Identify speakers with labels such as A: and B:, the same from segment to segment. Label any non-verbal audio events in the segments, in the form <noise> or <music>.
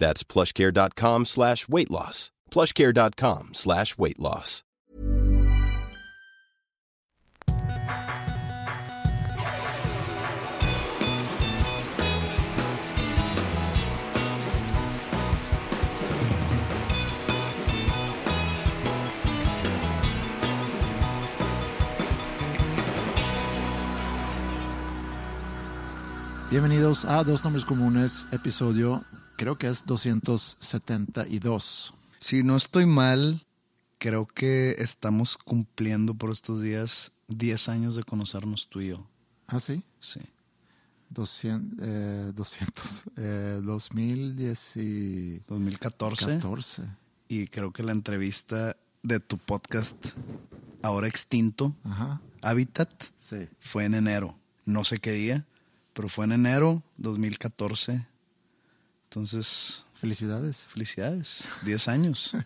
A: That's plushcare.com slash weight loss. plushcare.com slash weight loss.
B: Bienvenidos a Dos Nombres Comunes, episodio creo que es 272.
C: Si no estoy mal, creo que estamos cumpliendo por estos días 10 años de conocernos tú y yo.
B: ¿Ah, sí?
C: Sí.
B: 200, eh, 200 eh, 2010 y
C: 2014.
B: 14.
C: Y creo que la entrevista de tu podcast, ahora extinto,
B: Ajá.
C: Habitat,
B: Sí.
C: fue en enero. No sé qué día, pero fue en enero 2014. Entonces,
B: Felicidades.
C: felicidades. 10 años. <laughs>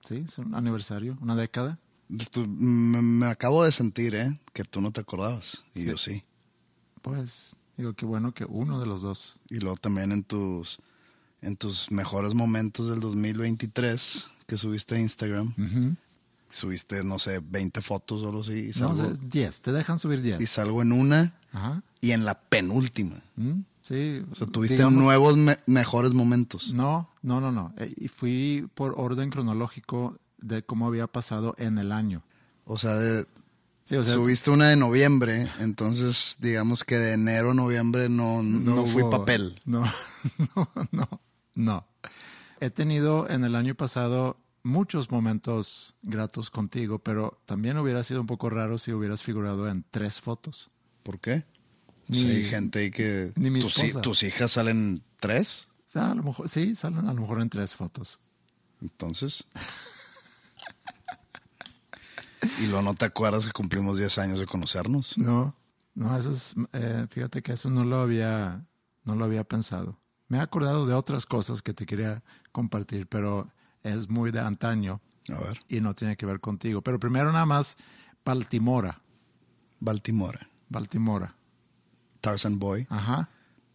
B: Sí, es un aniversario, una década.
C: Me, me acabo de sentir, ¿eh? Que tú no te acordabas. Y yo sí.
B: Pues digo que bueno que uno de los dos.
C: Y luego también en tus, en tus mejores momentos del 2023 que subiste a Instagram, subiste, no sé, 20 fotos o algo así. Y
B: No,
C: salgo,
B: de 10, te dejan subir 10.
C: y salgo en una
B: Ajá.
C: y en la penúltima.
B: Mm, Sí.
C: O sea, tuviste
B: digamos-
C: nuevos me- mejores momentos.
B: No, no, no, no. Eh, Y fui por orden cronológico de cómo había pasado en el año.
C: O sea, de-
B: Sí, o sea,
C: subiste una de noviembre, entonces digamos que de enero a noviembre no, no, fui papel.
B: No, <laughs> no, no, no. He tenido en el año pasado muchos momentos gratos contigo, pero también hubiera sido un poco raro si hubieras figurado en tres fotos.
C: ¿Por qué?
B: Ni-
C: Sí, hay gente ahí que...
B: ni mi
C: tus, tus hijas salen tres,
B: sea, a lo mejor, sí, salen a lo mejor en tres fotos.
C: entonces... <laughs> y luego no te acuerdas que cumplimos 10 años de conocernos.
B: No, no, eso es, eh, fíjate que eso no lo había, no lo había pensado. Me he acordado de otras cosas que te quería compartir, pero es muy de antaño
C: A ver,
B: y no tiene que ver contigo. Pero primero nada más, Baltimora,
C: Baltimore,
B: Baltimora.
C: Tarzan Boy.
B: Ajá.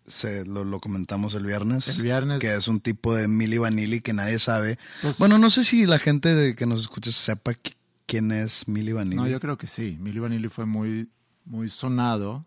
C: Se, lo, lo comentamos el viernes.
B: El viernes.
C: Que es un tipo de Milli Vanilli que nadie sabe.
B: Pues-
C: bueno, no sé si la gente que nos escucha sepa qui- quién es Milli Vanilli.
B: No, yo creo que sí. Milli Vanilli fue muy, muy sonado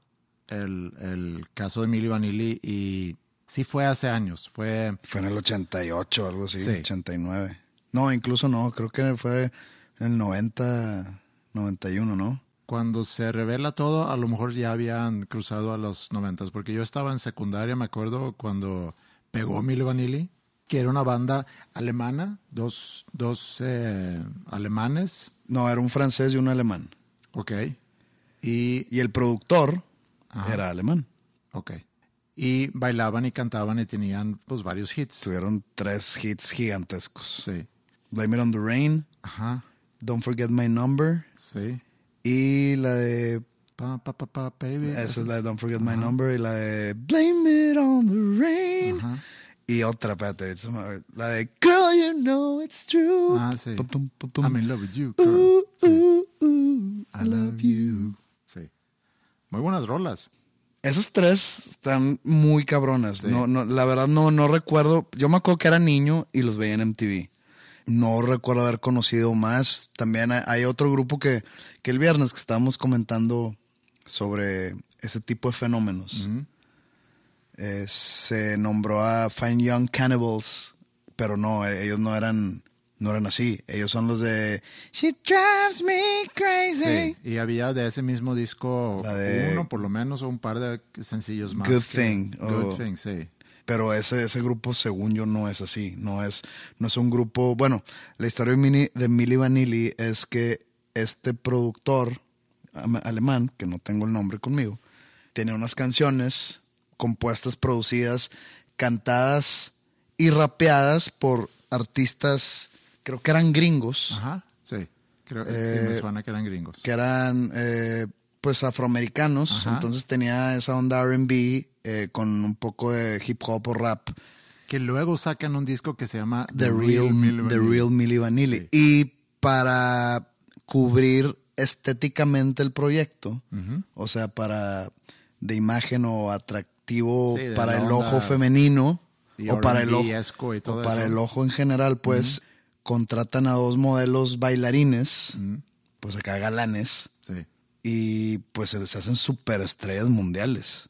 B: el, el caso de Milli Vanilli y sí fue hace años. Fue
C: Fue en el 88 algo así,
B: Sí.
C: 89. No, incluso no, creo que fue en el 90, 91, ¿no?
B: Cuando se revela todo, a lo mejor ya habían cruzado a los noventas, porque yo estaba en secundaria, me acuerdo, cuando pegó Milli Vanilli, que era una banda alemana, dos, dos eh, alemanes,
C: No, era un francés y un alemán.
B: ok, y,
C: Y el productor era alemán.
B: ok, y bailaban y cantaban y tenían pues varios hits,
C: Tuvieron tres hits gigantescos.
B: sí,
C: Blame It on the Rain,
B: ajá,
C: Don't Forget My Number.
B: Sí,
C: y la de...
B: pa, pa, pa, pa, baby,
C: Esa es la de Don't Forget My Number y la de Blame It on the Rain.
B: Ajá.
C: Y otra, espérate, la de Girl, you know it's true.
B: Ah, sí.
C: Pum, pum, pum, pum.
B: I'm in love with you, girl.
C: Ooh,
B: Sí.
C: ooh, ooh,
B: I love you. Sí. Muy buenas rolas.
C: Esas tres están muy cabronas. No, no, la verdad no, no recuerdo. Yo me acuerdo que era niño y los veía en MTV. No recuerdo haber conocido más. También hay- otro grupo que, que el viernes que estábamos comentando sobre ese tipo de fenómenos. Eh, se nombró a Fine Young Cannibals, pero no, eh, ellos no eran no eran así. Ellos son los de She drives me crazy.
B: Sí, y había de ese mismo disco
C: de-
B: uno por lo menos o un par de sencillos más.
C: Good
B: que-
C: Thing,
B: Good
C: o-
B: Thing, sí.
C: Pero ese, ese grupo, según yo, no es así. No es, no es un grupo. Bueno, la historia de, Mini, de Milli Vanilli es que este productor alemán, que no tengo el nombre conmigo, tiene unas canciones compuestas, producidas, cantadas y rapeadas por artistas, creo que eran gringos,
B: Ajá, sí. Creo que sí me
C: Eh,
B: suena que eran gringos.
C: que eran eh, pues afroamericanos.
B: Ajá.
C: Entonces tenía esa onda RB eh, con un poco de hip hop o rap.
B: Que luego sacan un disco que se llama
C: The Real,
B: Milli
C: The. Real Milli Vanilli. Y para cubrir estéticamente el proyecto, o sea, para de imagen o atractivo
B: Sí,
C: para el ojo femenino
B: y
C: o para el ojo,
B: R&B-esco y todo
C: o para
B: eso.
C: el ojo en general, pues contratan a dos modelos bailarines, pues acá galanes. Y pues se se hacen superestrellas mundiales.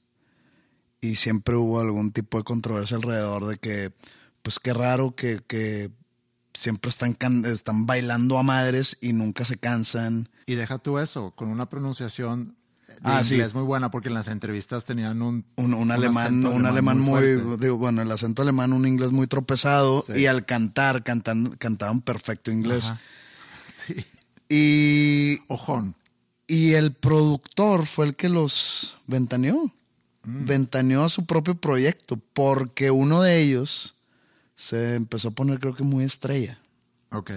C: Y siempre hubo algún tipo de controversia alrededor de que, pues qué raro que, que siempre están, están bailando a madres y nunca se cansan.
B: Y deja tú eso, con una pronunciación de
C: Ah, sí.
B: inglés muy buena, porque en las entrevistas tenían un,
C: Un, un alemán, un alemán muy, digo, bueno, el acento alemán, un inglés muy tropezado,
B: Sí.
C: y al cantar, cantan, cantaban perfecto inglés.
B: Ajá. <laughs> Sí.
C: Y,
B: Ojón.
C: Y el productor fue el que los ventaneó. Ventaneó a su propio proyecto, porque uno de ellos se empezó a poner, creo que muy estrella.
B: Ok.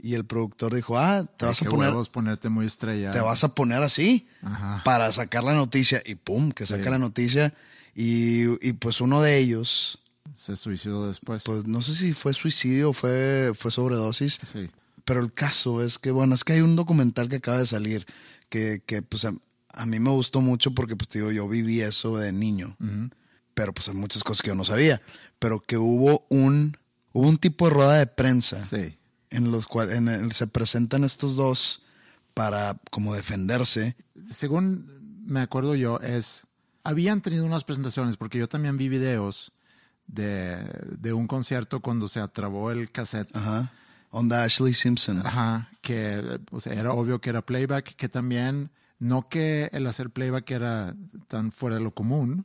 C: Y el productor dijo, ah, te vas a poner,
B: ponerte muy estrella.
C: te vas a poner así
B: Ajá.
C: para sacar la noticia. Y pum, que
B: Sí.
C: saca la noticia. Y, y pues uno de ellos,
B: Se suicidó después.
C: pues no sé si fue suicidio o fue, fue sobredosis.
B: sí.
C: Pero el caso es que, bueno, es que hay un documental que acaba de salir que, que pues a, a mí me gustó mucho porque, pues digo, yo viví eso de niño. Pero pues hay muchas cosas que yo no sabía. Pero que hubo un, hubo un tipo de rueda de prensa
B: Sí.
C: en los cuales en el- se presentan estos dos para como defenderse.
B: Según me acuerdo yo, es. Habían tenido unas presentaciones, porque yo también vi videos de, de un concierto cuando se atrabó el cassette.
C: Ajá. Onda Ashley Simpson.
B: Ajá, que o sea, era obvio que era playback, que también, no que el hacer playback era tan fuera de lo común,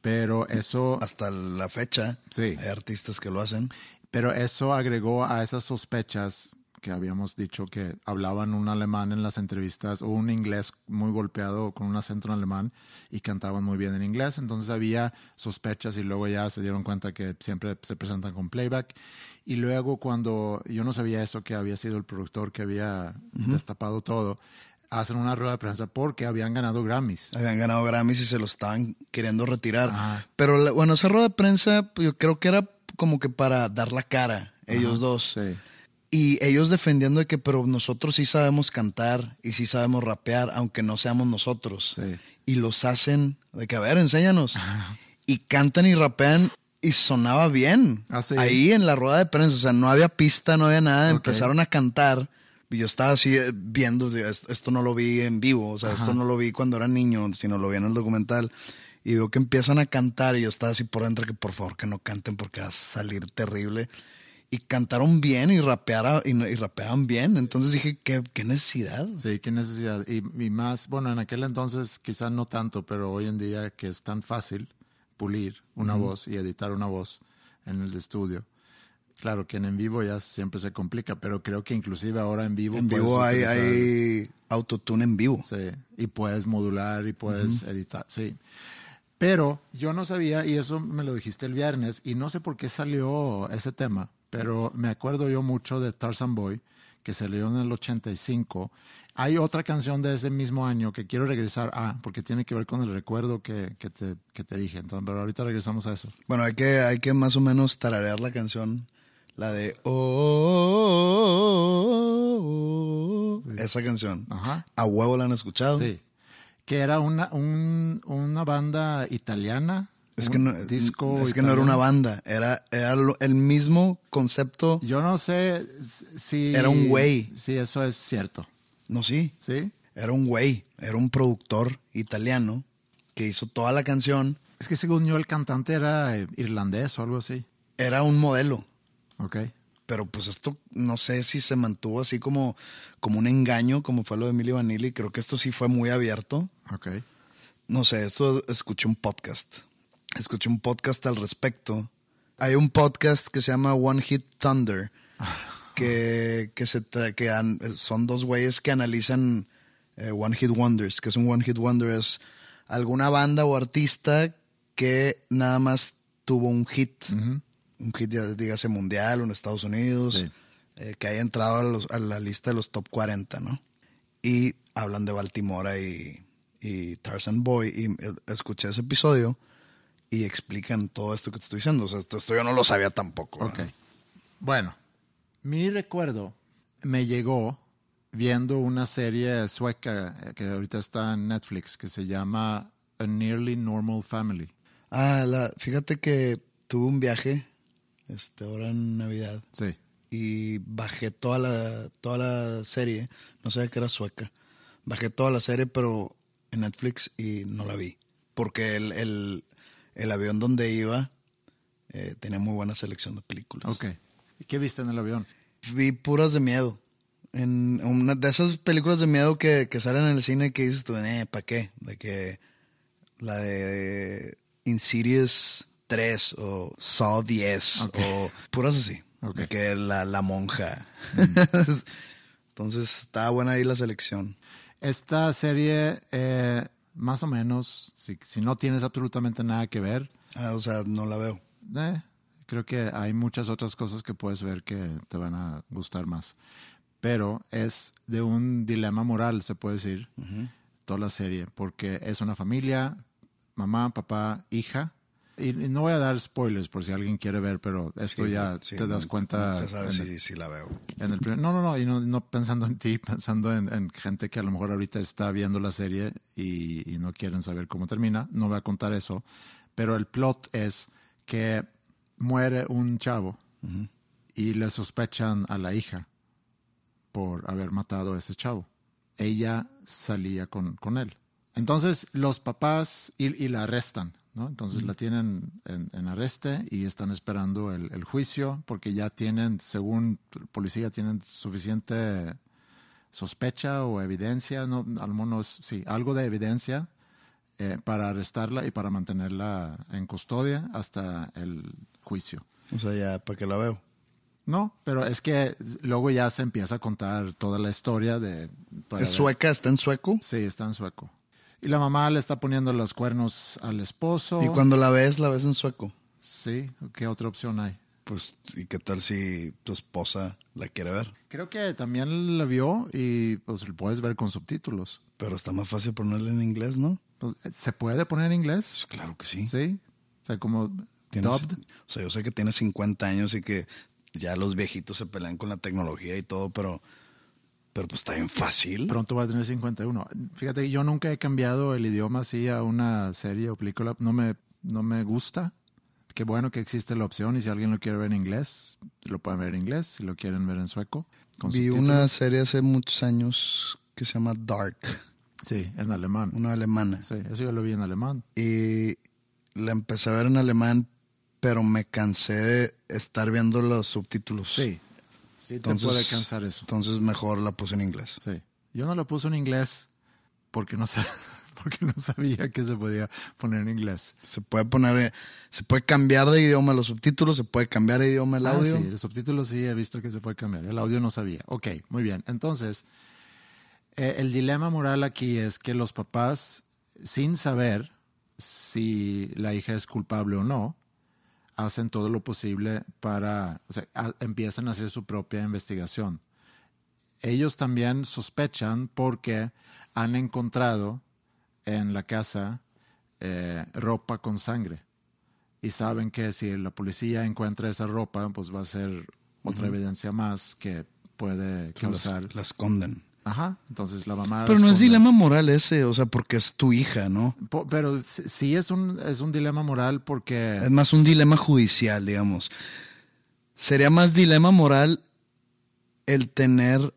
B: pero eso,
C: Hasta la fecha
B: Sí.
C: hay artistas que lo hacen.
B: pero eso agregó a esas sospechas que habíamos dicho que hablaban un alemán en las entrevistas o un inglés muy golpeado con un acento en alemán y cantaban muy bien en inglés. Entonces había sospechas y luego ya se dieron cuenta que siempre se presentan con playback. Y luego cuando yo no sabía eso, que había sido el productor que había destapado todo, hacen una rueda de prensa porque habían ganado Grammys.
C: Habían ganado Grammys y se los estaban queriendo retirar.
B: Ajá.
C: Pero la- bueno, esa rueda de prensa pues, yo creo que era como que para dar la cara, ellos
B: Ajá,
C: dos.
B: Sí.
C: Y ellos defendiendo de que, pero nosotros sí sabemos cantar y sí sabemos rapear, aunque no seamos nosotros.
B: Sí.
C: Y los hacen de que, a ver, enséñanos. Y cantan y rapean y sonaba bien.
B: Ah, sí.
C: Ahí en la rueda de prensa, o sea, no había pista, no había nada.
B: Ok.
C: Empezaron a cantar. Y yo estaba así eh, viendo, esto, no lo vi en vivo, o sea, esto no lo vi cuando era niño, sino lo vi en el documental. Y veo que empiezan a cantar y yo estaba así por dentro que por favor que no canten porque va a salir terrible. Y cantaron bien y, rapeara, y, y rapeaban bien. Entonces dije, ¿qué, qué necesidad?
B: Sí, qué necesidad. Y, y más, bueno, en aquel entonces quizás no tanto, pero hoy en día que es tan fácil pulir una voz y editar una voz en el estudio. Claro que en, en vivo ya siempre se complica, pero creo que inclusive ahora en vivo...
C: En vivo hay,
B: utilizar-
C: hay autotune en vivo.
B: Sí, y puedes modular y puedes editar, sí. Pero yo no sabía, y eso me lo dijiste el viernes, y no sé por qué salió ese tema, pero me acuerdo yo mucho de Tarzan Boy, que salió en el 85. Hay otra canción de ese mismo año que quiero regresar a, porque tiene que ver con el recuerdo que, que te, que te dije. Entonces, pero ahorita regresamos a eso.
C: Bueno, hay que, hay que más o menos tararear la canción. La de oh, oh, oh, oh. esa canción.
B: Ajá.
C: A huevo la han escuchado.
B: Sí. Que era una, un- una banda italiana.
C: Es que no,
B: disco
C: es que no era una banda, era, era lo- el mismo concepto.
B: Yo no sé si...
C: Era un güey.
B: Si eso es cierto.
C: No, sí,
B: ¿Sí?
C: era un güey, era un productor italiano que hizo toda la canción.
B: Es que según yo el cantante era eh, irlandés o algo así.
C: Era un modelo.
B: Ok.
C: pero pues esto no sé si se mantuvo así como, como un engaño, como fue lo de Milli Vanilli. Creo que esto sí fue muy abierto.
B: Ok.
C: No sé, esto escuché un podcast. Escuché un podcast al respecto. Hay un podcast que se llama One Hit Thunder, <laughs> que, que, se que son dos güeyes que analizan eh, One Hit Wonders, que es un One Hit Wonder, es alguna banda o artista que nada más tuvo un hit, un hit, dígase mundial o en Estados Unidos, eh, que haya entrado a, la lista de los top 40, ¿no? Y hablan de Baltimore y, y Tarzan Boy, y eh, escuché ese episodio y explican todo esto que te estoy diciendo. O sea, esto yo no lo sabía tampoco.
B: Ok. Bueno, mi recuerdo me llegó viendo una serie sueca eh, que ahorita está en Netflix que se llama A Nearly Normal Family.
C: Ah, la, fíjate que tuve un viaje, este, ahora en Navidad.
B: Sí.
C: Y bajé toda la, toda la serie. No sabía que era sueca. Bajé toda la serie, pero en Netflix y no la vi. Porque el, el, avión donde iba eh, tenía muy buena selección de películas.
B: Ok. ¿Y qué viste en el avión?
C: Vi puras de miedo. En una de esas películas de miedo que, que salen en el cine que dices tú, eh, ¿para qué? De que la de Insidious 3 o Saw 10 o puras así. Que la, la monja. Mm. <laughs> Entonces estaba buena ahí la selección.
B: Esta serie, eh, más o menos, si, si, no tienes absolutamente nada que ver.
C: Ah, o sea, no la veo.
B: Eh, creo que hay muchas otras cosas que puedes ver que te van a gustar más. Pero es de un dilema moral, se puede decir, toda la serie, porque es una familia mamá, papá, hija. Y, no voy a dar spoilers por si alguien quiere ver, pero esto ya te das cuenta.
C: sabes si, la veo.
B: En el no, no, no, y no, pensando en ti, <laughs> pensando en, gente que a lo mejor ahorita está viendo la serie y, no quieren saber cómo termina. No voy a contar eso, pero el plot es que muere un chavo y le sospechan a la hija por haber matado a ese chavo. Ella salía con, con él. Entonces los papás y, la arrestan, ¿no? Entonces la tienen en, arreste y están esperando el, juicio porque ya tienen, según policía, tienen suficiente sospecha o evidencia, no, al menos sí, algo de evidencia eh, para arrestarla y para mantenerla en custodia hasta el juicio.
C: O sea, ya, ¿para qué la veo?
B: No, pero es que luego ya se empieza a contar toda la historia de...
C: ¿Es sueca? ¿Está en sueco?
B: Sí, está en sueco. Y la mamá le está poniendo los cuernos al esposo.
C: Y cuando la ves, la ves en sueco.
B: Sí, ¿qué otra opción hay?
C: Pues, ¿y qué tal si tu esposa la quiere ver?
B: Creo que también la vio y pues lo puedes ver con subtítulos.
C: Pero está más fácil ponerla en inglés, ¿no?
B: Pues, ¿Se puede poner en inglés?
C: Pues, claro que sí.
B: Sí. O sea, como
C: dubbed. O sea, yo sé que tiene 50 años y que ya los viejitos se pelean con la tecnología y todo, pero pero pues está bien fácil.
B: Pronto va a tener 51. Fíjate, yo nunca he cambiado el idioma así a una serie o película. No me, no me gusta. Qué bueno que existe la opción y si alguien lo quiere ver en inglés, lo pueden ver en inglés. Si lo quieren ver en sueco.
C: Vi una serie hace muchos años que se llama Dark.
B: Sí, en alemán.
C: Una alemana.
B: Sí, eso yo lo vi en alemán.
C: Y la empecé a ver en alemán, pero me cansé de estar viendo los subtítulos.
B: Sí, Sí, entonces, te puede cansar eso.
C: Entonces mejor la puse en inglés.
B: Sí. Yo no la puse en inglés porque no, <laughs> porque no sabía que se podía poner en inglés.
C: Se puede poner, se puede cambiar de idioma los subtítulos, se puede cambiar de idioma el ah, audio.
B: Sí, los subtítulos sí he visto que se puede cambiar. El audio no sabía. Ok, muy bien. Entonces, eh, el dilema moral aquí es que los papás, sin saber si la hija es culpable o no, hacen todo lo posible para, o sea, empiezan a hacer su propia investigación. Ellos también sospechan porque han encontrado en la casa eh, ropa con sangre y saben que si la policía encuentra esa ropa, pues va a ser otra evidencia más que puede causar.
C: la esconden.
B: Ajá, entonces la mamá...
C: Pero no es dilema moral ese, o sea, porque es tu hija, ¿no?
B: pero sí es un, es un dilema moral porque...
C: Es más un dilema judicial, digamos. Sería más dilema moral el tener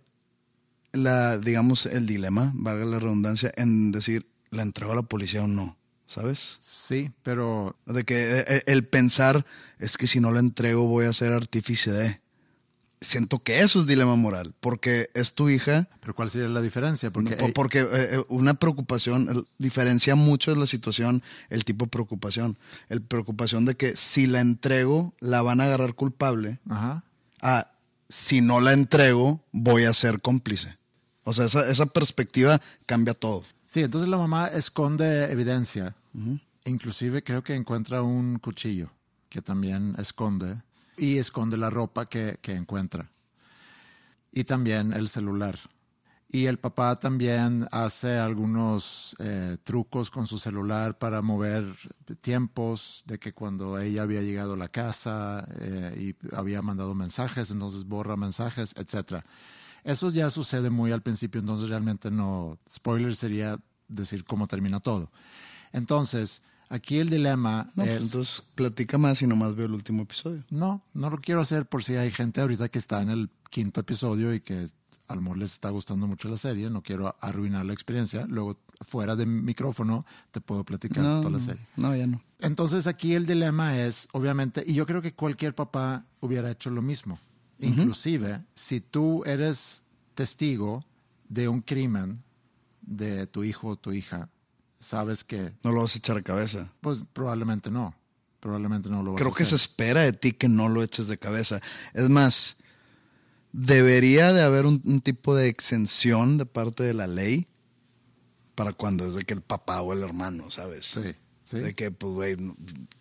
C: la, digamos, el dilema, valga la redundancia, en decir, ¿la entrego a la policía o no? ¿Sabes?
B: Sí, pero...
C: De que eh, eh, el pensar es que si no la entrego voy a ser artífice de... siento que eso es dilema moral, porque es tu hija.
B: Pero ¿cuál sería la diferencia?
C: Porque, porque eh, eh, una preocupación diferencia mucho la situación, el tipo de preocupación. El preocupación de que si la entrego, la van a agarrar culpable.
B: Ajá.
C: A si no la entrego, voy a ser cómplice. O sea, esa, esa perspectiva cambia todo.
B: Sí, entonces la mamá esconde evidencia. Inclusive creo que encuentra un cuchillo que también esconde y esconde la ropa que, encuentra. Y también el celular. Y el papá también hace algunos eh, trucos con su celular para mover tiempos de que cuando ella había llegado a la casa eh, y había mandado mensajes, entonces borra mensajes, etc. Eso ya sucede muy al principio, entonces realmente no, spoiler sería decir cómo termina todo. Entonces, Aquí el dilema
C: no,
B: pues
C: es... entonces platica más y nomás veo el último episodio.
B: No, no lo quiero hacer por si hay gente ahorita que está en el quinto episodio y que a lo mejor les está gustando mucho la serie. No quiero arruinar la experiencia. Luego, fuera de micrófono, te puedo platicar toda la serie.
C: No, ya no.
B: Entonces aquí el dilema es, obviamente, y yo creo que cualquier papá hubiera hecho lo mismo. Inclusive, si tú eres testigo de un crimen de tu hijo o tu hija, sabes que...
C: No lo vas a echar a cabeza.
B: Pues probablemente no. Probablemente no lo vas
C: Creo
B: a
C: que se espera de ti que no lo eches de cabeza. Es más, debería de haber un, tipo de exención de parte de la ley para cuando es de que el papá o el hermano, ¿sabes?
B: Sí, sí.
C: De que, pues, güey,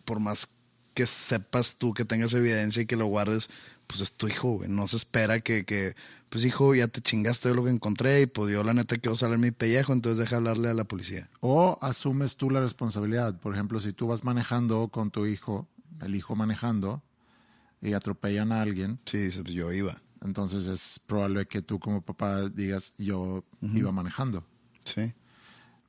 C: por más que sepas tú que tengas evidencia y que lo guardes, pues es tu hijo, güey. No se espera que, que, pues hijo, ya te chingaste de lo que encontré y pues yo la neta quiero salir mi pellejo, entonces deja hablarle a la policía.
B: O asumes tú la responsabilidad. Por ejemplo, si tú vas manejando con tu hijo, el hijo manejando, y atropellan a alguien.
C: Sí, dices, pues yo iba.
B: Entonces es probable que tú como papá digas, yo iba manejando.
C: Sí.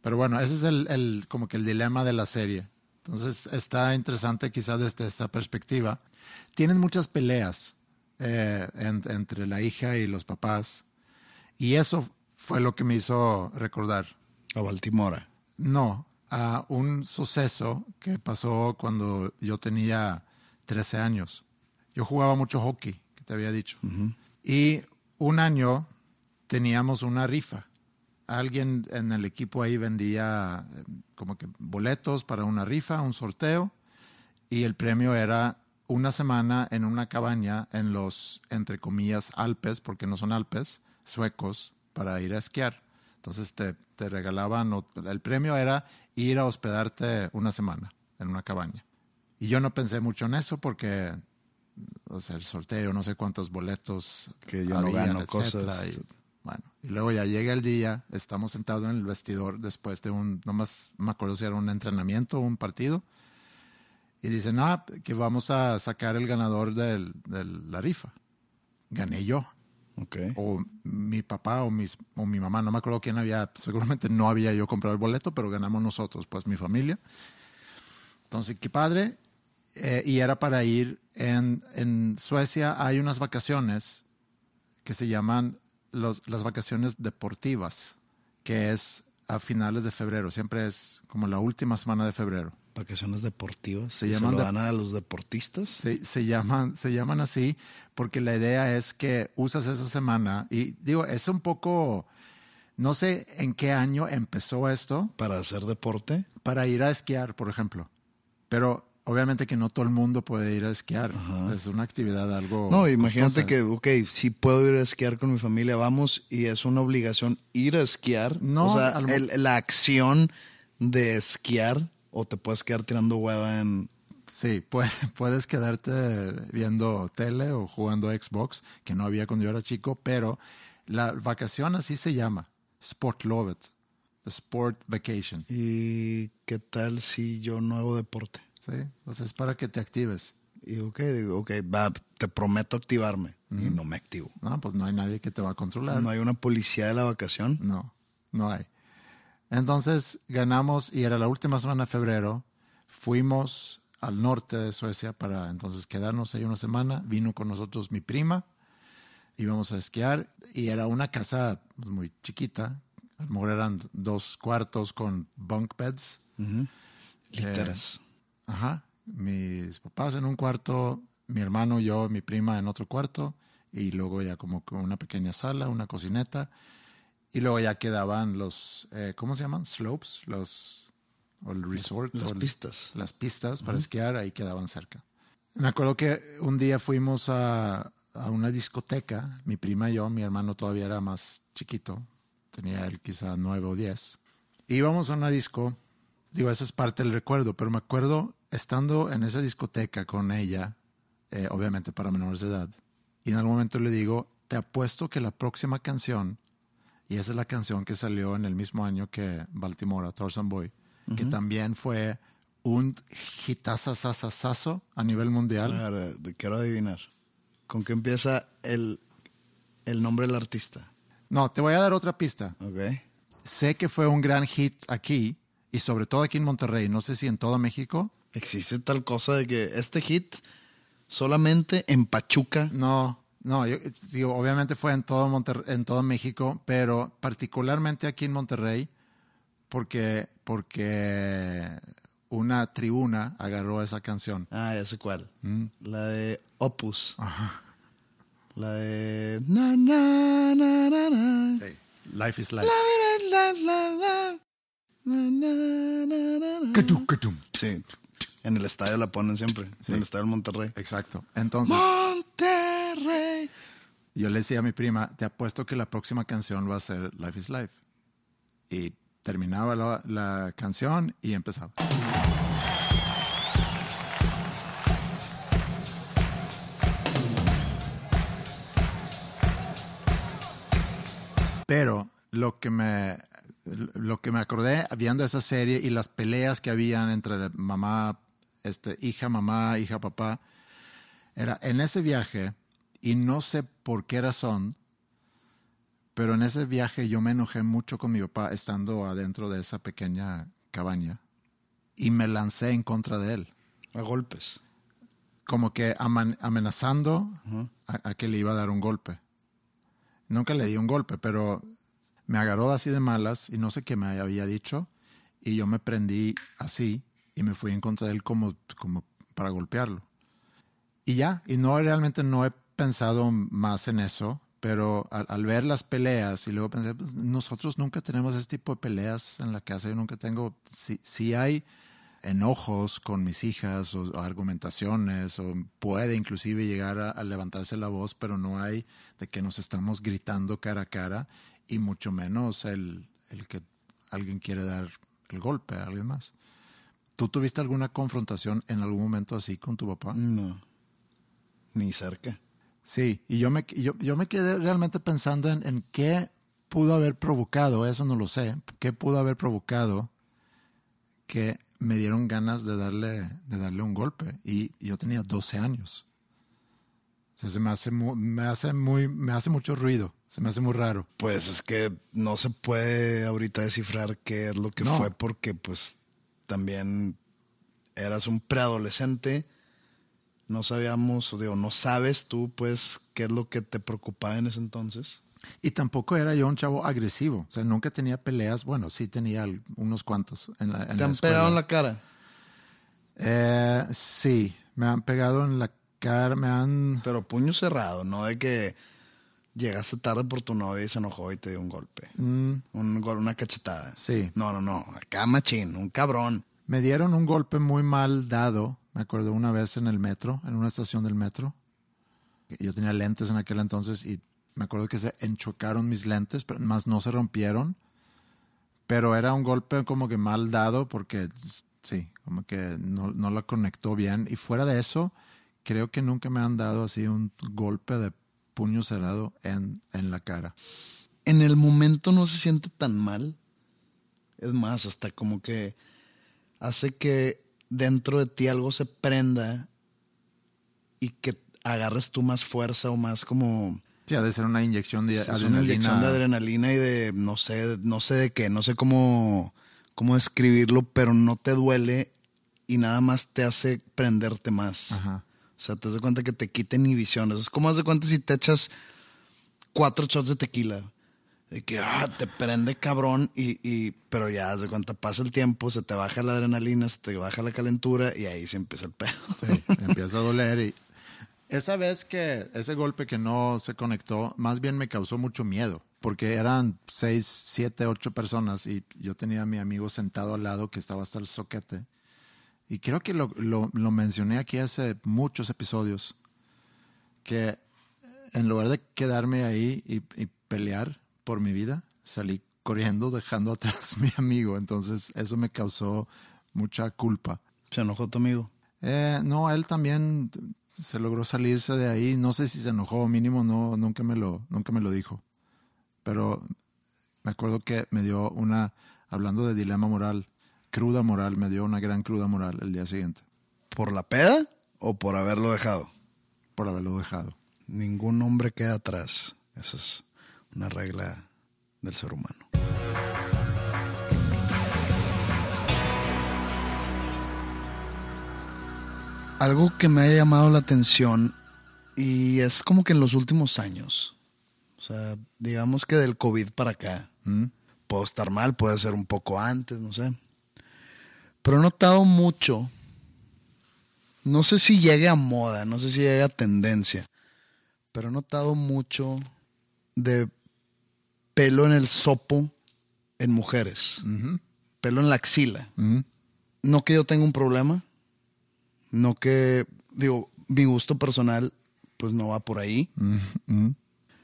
B: Pero bueno, ese es el, el, como que el dilema de la serie. Entonces está interesante quizás desde esta perspectiva. Tienen muchas peleas eh, entre la hija y los papás. Y eso fue lo que me hizo recordar.
C: A Baltimora.
B: No, a un suceso que pasó cuando yo tenía 13 años. Yo jugaba mucho hockey, que te había dicho. Y un año teníamos una rifa. Alguien en el equipo ahí vendía eh, como que boletos para una rifa, un sorteo, y el premio era una semana en una cabaña en los, entre comillas, Alpes, porque no son Alpes, suecos, para ir a esquiar. Entonces te, te regalaban, el premio era ir a hospedarte una semana en una cabaña. Y yo no pensé mucho en eso porque, o sea, el sorteo, no sé cuántos boletos
C: que yo no gano, cosas.
B: Y, bueno, y luego ya llega el día, estamos sentados en el vestidor después de un, no más me acuerdo si era un entrenamiento o un partido y dicen, ah, que vamos a sacar el ganador de la rifa. Gané yo.
C: Okay.
B: O mi papá o, mis, o mi mamá, no me acuerdo quién había, seguramente no había yo comprado el boleto, pero ganamos nosotros, pues mi familia. Entonces, qué padre. Eh, y era para ir en, en, Suecia, hay unas vacaciones que se llaman los, las vacaciones deportivas, que es a finales de febrero, siempre es como la última semana de febrero
C: vacaciones deportivas. ¿Se, llaman se a los deportistas?
B: Se, se, llaman, se llaman así porque la idea es que usas esa semana y digo, es un poco, no sé en qué año empezó esto.
C: ¿Para hacer deporte?
B: Para ir a esquiar, por ejemplo. Pero obviamente que no todo el mundo puede ir a esquiar. Es una actividad algo...
C: No, imagínate que, ok, si puedo ir a esquiar con mi familia, vamos, y es una obligación ir a esquiar.
B: No,
C: o sea, la acción de esquiar o te puedes quedar tirando hueva en...
B: Sí, <laughs> puedes quedarte viendo tele o jugando Xbox, que no había cuando yo era chico, pero la vacación así se llama, Sport Love It, Sport Vacation.
C: ¿Y qué tal si yo no hago deporte?
B: Sí, o sea, es para que te actives.
C: Y ok, digo, ok, va, te prometo activarme. Y no me activo.
B: No, pues no hay nadie que te va a controlar.
C: ¿No hay una policía de la vacación?
B: No, no hay. Entonces ganamos y era la última semana de febrero. Fuimos al norte de Suecia para entonces quedarnos ahí una semana. Vino con nosotros mi prima. Íbamos a esquiar y era una casa pues, muy chiquita. A lo mejor eran dos cuartos con bunk beds.
C: Literas.
B: Eh, ajá. Mis papás en un cuarto, mi hermano, yo, mi prima en otro cuarto y luego ya como una pequeña sala, una cocineta y luego ya quedaban los, eh, ¿cómo se llaman? Slopes, los, o el resort.
C: Las
B: o el-
C: pistas.
B: Las pistas para esquiar, ahí quedaban cerca. Me acuerdo que un día fuimos a, a una discoteca, mi prima y yo, mi hermano todavía era más chiquito, tenía él quizá nueve o diez. Íbamos a una disco, digo, esa es parte del recuerdo, pero me acuerdo estando en esa discoteca con ella, eh, obviamente para menores de edad, y en algún momento le digo, te apuesto que la próxima canción, y esa es la canción que salió en el mismo año que Baltimore, Tarzan Boy, que también fue un hitazazazazazo a nivel mundial.
C: A ver, quiero adivinar. ¿Con qué empieza el, el nombre del artista?
B: No, te voy a dar otra pista.
C: Ok.
B: Sé que fue un gran hit aquí y sobre todo aquí en Monterrey, no sé si en todo México.
C: Existe tal cosa de que este hit solamente en Pachuca.
B: No, no, yo, digo, obviamente fue en todo, Monter- en todo México, pero particularmente aquí en Monterrey, porque, porque una tribuna agarró esa canción.
C: Ah, ya sé cuál. La de Opus. La de. Na, na, na, na, na.
B: Life is life.
C: La, la, la, Sí. En el estadio la ponen siempre.
B: Sí.
C: En el estadio del Monterrey.
B: Exacto. Entonces,
C: Monterrey.
B: yo le decía a mi prima, te apuesto que la próxima canción va a ser Life is Life. Y terminaba la, la canción y empezaba. Pero lo que me lo que me acordé viendo esa serie y las peleas que habían entre mamá, este, hija, mamá, hija, papá, era en ese viaje, y no sé por qué razón, pero en ese viaje yo me enojé mucho con mi papá estando adentro de esa pequeña cabaña y me lancé en contra de él,
C: A golpes.
B: como que amenazando a, a que le iba a dar un golpe. Nunca le di un golpe, pero me agarró así de malas y no sé qué me había dicho y yo me prendí así y me fui en contra de él como, como para golpearlo. Y ya, y no realmente no he pensado más en eso, pero al, ver las peleas y luego pensé, pues, nosotros nunca tenemos ese tipo de peleas en la casa, yo nunca tengo, si, si hay enojos con mis hijas o, argumentaciones o puede inclusive llegar a levantarse la voz, pero no hay de que nos estamos gritando cara a cara y mucho menos el, el que alguien quiere dar el golpe a alguien más. ¿Tú tuviste alguna confrontación en algún momento así con tu papá?
C: No. Ni cerca.
B: Sí, y yo me, yo, yo me quedé realmente pensando en, en qué pudo haber provocado, eso no lo sé, qué pudo haber provocado que me dieron ganas de darle, de darle un golpe. Y yo tenía 12 años. O sea, se me hace, me, hace muy, me hace mucho ruido, se me hace muy raro.
C: Pues es que no se puede ahorita descifrar qué es lo que
B: No.
C: fue porque pues también eras un preadolescente. No sabíamos, o digo, no sabes tú pues qué es lo que te preocupaba en ese entonces.
B: Y tampoco era yo un chavo agresivo, o sea, nunca tenía peleas, bueno, sí tenía unos cuantos en la, en
C: ¿Te han pegado en la cara?
B: Eh, sí, me han pegado en la cara, me han...
C: Pero puño cerrado, no de que llegaste tarde por tu novia y se enojó y te dio un golpe. Un gol, una cachetada.
B: Mm. Sí.
C: No, no, no. Acá machín, un cabrón.
B: Me dieron un golpe muy mal dado, me acuerdo una vez en el metro, en una estación del metro. Yo tenía lentes en aquel entonces y me acuerdo que se enchocaron mis lentes, pero más no se rompieron. Pero era un golpe como que mal dado porque sí, como que no, no la conectó bien. Y fuera de eso, creo que nunca me han dado así un golpe de puño cerrado en, en la cara.
C: en el momento no se siente tan mal. Es más, hasta como que hace que dentro de ti algo se prenda y que agarres tú más fuerza o más como
B: Sí, ha de ser una inyección de
C: es una
B: adrenalina.
C: inyección de adrenalina y de no sé, no sé de qué, no sé cómo cómo describirlo, pero no te duele y nada más te hace prenderte más.
B: Ajá.
C: O sea, te das cuenta que te quita inhibiciones. Es como haz de cuenta si te echas cuatro shots de tequila. De que ah, te prende cabrón, y, y, pero ya haz de cuenta, pasa el tiempo, se te baja la adrenalina, se te baja la calentura y ahí se empieza el pedo.
B: Sí, empieza a doler y, Esa vez que ese golpe que no se conectó, más bien me causó mucho miedo, porque eran seis, siete, ocho personas y yo tenía a mi amigo sentado al lado que estaba hasta el soquete. Y creo que lo, lo, lo mencioné aquí hace muchos episodios, que en lugar de quedarme ahí y, y pelear por mi vida, salí corriendo dejando <laughs> atrás a mi amigo. Entonces eso me causó mucha culpa.
C: ¿Se enojó tu amigo?
B: Eh, no, él también se logró salirse de ahí. No sé si se enojó, mínimo no, nunca me lo, nunca me lo dijo. Pero me acuerdo que me dio una, hablando de dilema moral, cruda moral, me dio una gran cruda moral el día siguiente.
C: ¿Por la peda o por haberlo dejado?
B: Por haberlo dejado.
C: Ningún hombre queda atrás. Esa es una regla del ser humano. Algo que me ha llamado la atención y es como que en los últimos años, o sea, digamos que del COVID para acá, puedo estar mal, puede ser un poco antes, no sé. Pero he notado mucho, no sé si llegue a moda, no sé si llegue a tendencia, pero he notado mucho de pelo en el sopo en mujeres, pelo en la axila. No que yo tenga un problema, no que, digo, mi gusto personal pues no va por ahí.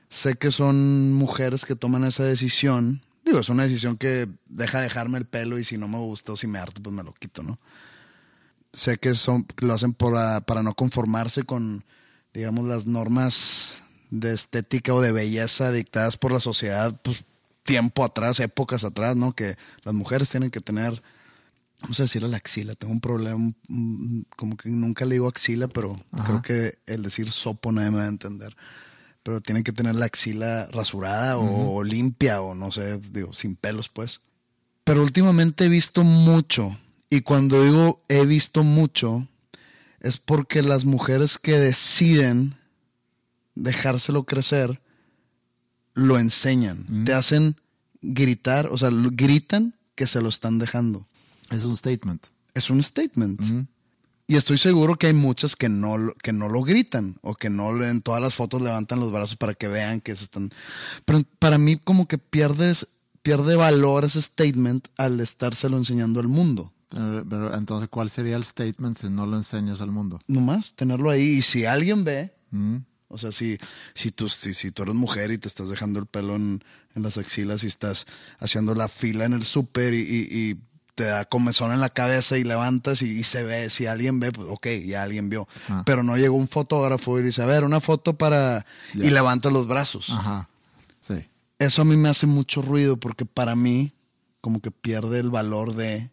C: Sé que son mujeres que toman esa decisión. Digo, es una decisión que deja dejarme el pelo y si no me gusta o si me harto, pues me lo quito, ¿no? Sé que son, lo hacen para no conformarse con, digamos, las normas de estética o de belleza dictadas por la sociedad, pues tiempo atrás, épocas atrás, ¿no? Que las mujeres tienen que tener vamos a decir a la axila, tengo un problema, como que nunca le digo axila, pero creo que el decir sopo nadie me va a entender. Pero tienen que tener la axila rasurada o limpia o no sé, digo, sin pelos pues. Pero últimamente he visto mucho, y cuando digo he visto mucho, es porque las mujeres que deciden dejárselo crecer, lo enseñan, te hacen gritar, o sea, gritan que se lo están dejando.
B: Es un statement.
C: Es un statement. Y estoy seguro que hay muchas que no, que no lo gritan o que no en todas las fotos levantan los brazos para que vean que se están. Pero para mí, como que pierdes, pierde valor ese statement al estárselo enseñando al mundo.
B: Pero, entonces, ¿cuál sería el statement si no lo enseñas al mundo?
C: Nomás tenerlo ahí. Y si alguien ve, o sea, si, si, tú, si, si, tú eres mujer y te estás dejando el pelo en, las axilas y estás haciendo la fila en el súper y te da comezón en la cabeza y levantas y, se ve, si alguien ve, pues ok, ya alguien vio. Ah. Pero no llegó un fotógrafo y dice, a ver, una foto para... Y levanta los brazos.
B: Ajá, sí.
C: Eso a mí me hace mucho ruido porque para mí como que pierde el valor de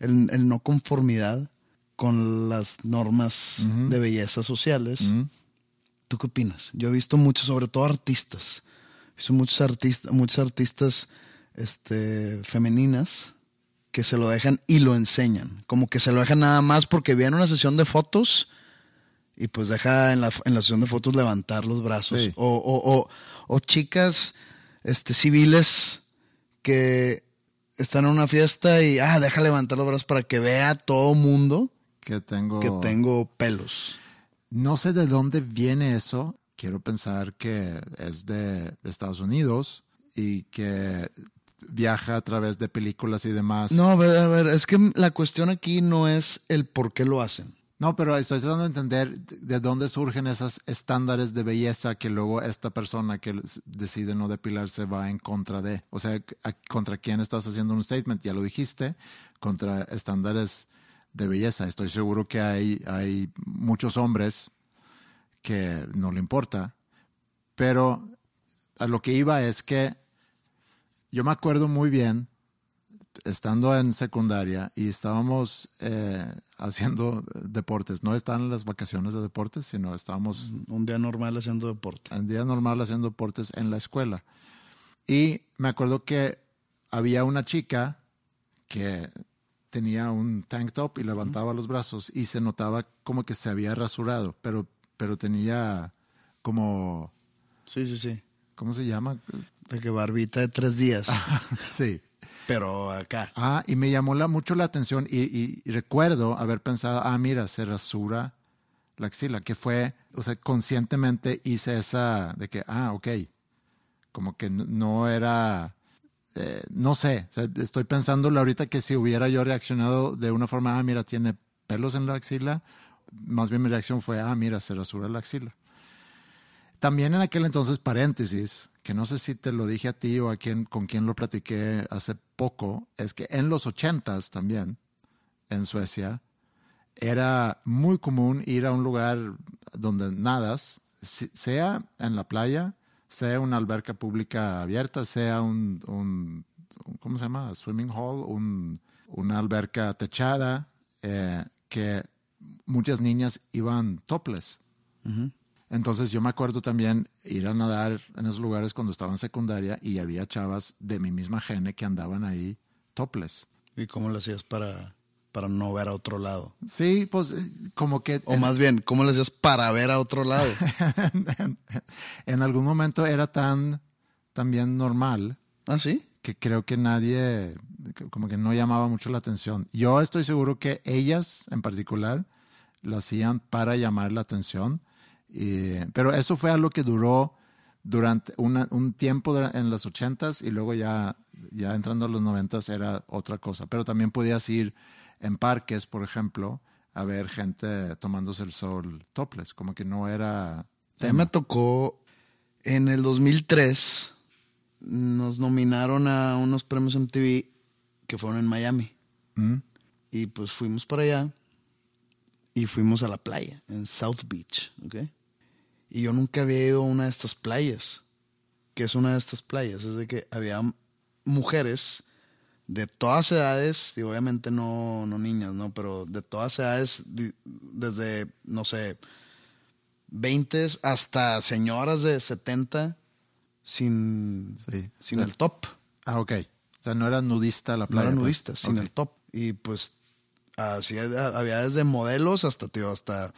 C: el, no conformidad con las normas de belleza sociales. ¿Tú qué opinas? Yo he visto muchos, sobre todo artistas, he visto muchos artistas, muchas artistas este, femeninas que se lo dejan y lo enseñan. Como que se lo dejan nada más porque viene una sesión de fotos y pues deja en la, sesión de fotos levantar los brazos. O, o, chicas este, civiles que están en una fiesta y, ah, deja levantar los brazos para que vea todo mundo
B: que tengo,
C: que tengo pelos.
B: No sé de dónde viene eso. Quiero pensar que es de Estados Unidos y que viaja a través de películas y demás.
C: No, a ver, a ver, es que la cuestión aquí no es el por qué lo hacen.
B: No, pero estoy tratando de entender de dónde surgen esos estándares de belleza que luego esta persona que decide no depilarse va en contra de. O sea, ¿contra quién estás haciendo un statement? Ya lo dijiste, contra estándares de belleza. Estoy seguro que hay, hay muchos hombres que no le importa, pero a lo que iba es que yo me acuerdo muy bien, estando en secundaria y estábamos eh, haciendo deportes. No estaban las vacaciones de deportes, sino estábamos...
C: Un día normal haciendo deportes.
B: Un día normal haciendo deportes en la escuela. Y me acuerdo que había una chica que tenía un tank top y levantaba los brazos y se notaba como que se había rasurado, pero, pero tenía como...
C: Sí, sí, sí.
B: ¿Cómo se llama?
C: De que barbita de tres días. <laughs>
B: sí.
C: Pero acá.
B: Ah, y me llamó la, mucho la atención y, recuerdo haber pensado, ah, mira, se rasura la axila, que fue, o sea, conscientemente hice esa de que, ah, ok, como que no era, eh, no sé, estoy pensándolo ahorita que si hubiera yo reaccionado de una forma, ah, mira, tiene pelos en la axila, más bien mi reacción fue, ah, mira, se rasura la axila. También en aquel entonces, paréntesis, que no sé si te lo dije a ti o a quien, con quien lo platiqué hace poco, es que en los ochentas también, en Suecia, era muy común ir a un lugar donde nadas, sea en la playa, sea una alberca pública abierta, sea un, ¿cómo se llama? Swimming hall, un, una alberca techada, eh, que muchas niñas iban topless. Entonces yo me acuerdo también ir a nadar en esos lugares cuando estaba en secundaria y había chavas de mi misma gene que andaban ahí topless.
C: ¿Y cómo lo hacías para para no ver a otro lado.
B: Sí, pues eh, como que...
C: O más bien, ¿cómo le decías para ver a otro lado? <laughs>
B: en, algún momento era tan también normal.
C: ¿Ah, sí?
B: Que creo que nadie, como que no llamaba mucho la atención. Yo estoy seguro que ellas en particular lo hacían para llamar la atención. Pero eso fue algo que duró durante un tiempo en los ochentas y luego ya, ya entrando a los noventas era otra cosa. Pero también podías ir en parques, por ejemplo, a ver gente tomándose el sol topless, como que no era...
C: A mí me tocó en el 2003, nos nominaron a unos premios MTV que fueron en Miami. Mm. Y pues fuimos para allá y fuimos a la playa, en South Beach, ¿ok? Y yo nunca había ido a una de estas playas. que es una de estas playas? Es de que había mujeres de todas edades, y obviamente no, no niñas, ¿no? Pero de todas edades, desde, no sé, 20 hasta señoras de 70 sin, sin el top.
B: Ah, ok. O sea, no era nudista la playa.
C: No era pues. nudista, sin el top. Y pues así había desde modelos hasta, tío, hasta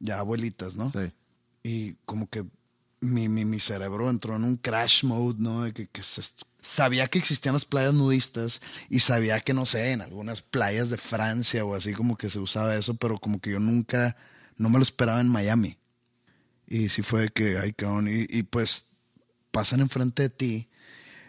C: ya abuelitas, ¿no?
B: Sí.
C: Y como que mi, mi, mi cerebro entró en un crash mode, ¿no? De que, que se, sabía que existían las playas nudistas y sabía que, no sé, en algunas playas de Francia o así como que se usaba eso, pero como que yo nunca, no me lo esperaba en Miami. Y sí fue que, ay, cabrón, y, y pues pasan enfrente de ti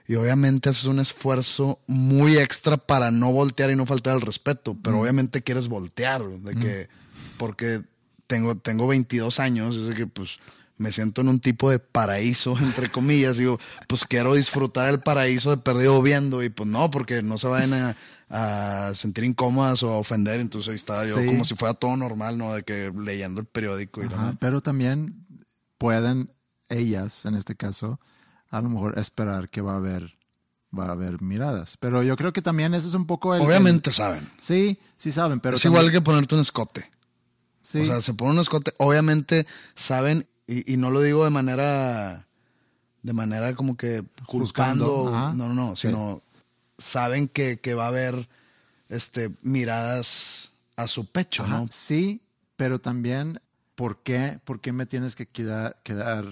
C: y obviamente haces un esfuerzo muy extra para no voltear y no faltar al respeto, pero obviamente quieres voltear, de que, porque tengo, tengo 22 años, es de que pues me siento en un tipo de paraíso, <laughs> entre comillas. Digo, pues quiero disfrutar el paraíso de perdido viendo. Y pues no, porque no se vayan a, sentir incómodas o a ofender. Entonces ahí estaba yo como si fuera todo normal, ¿no? De que leyendo el periódico y
B: Pero también pueden ellas, en este caso, a lo mejor esperar que va a haber va a haber miradas. Pero yo creo que también eso es un poco el...
C: Obviamente saben.
B: Sí, sí saben, pero...
C: Es igual que ponerte un escote. Sí. O sea, se pone un escote, obviamente saben y, no lo digo de manera, de manera como que juzgando, no, no, no, sino saben que, va a haber este, miradas a su pecho, ¿no?
B: Sí, pero también, ¿por qué, por qué me tienes que quedar, quedar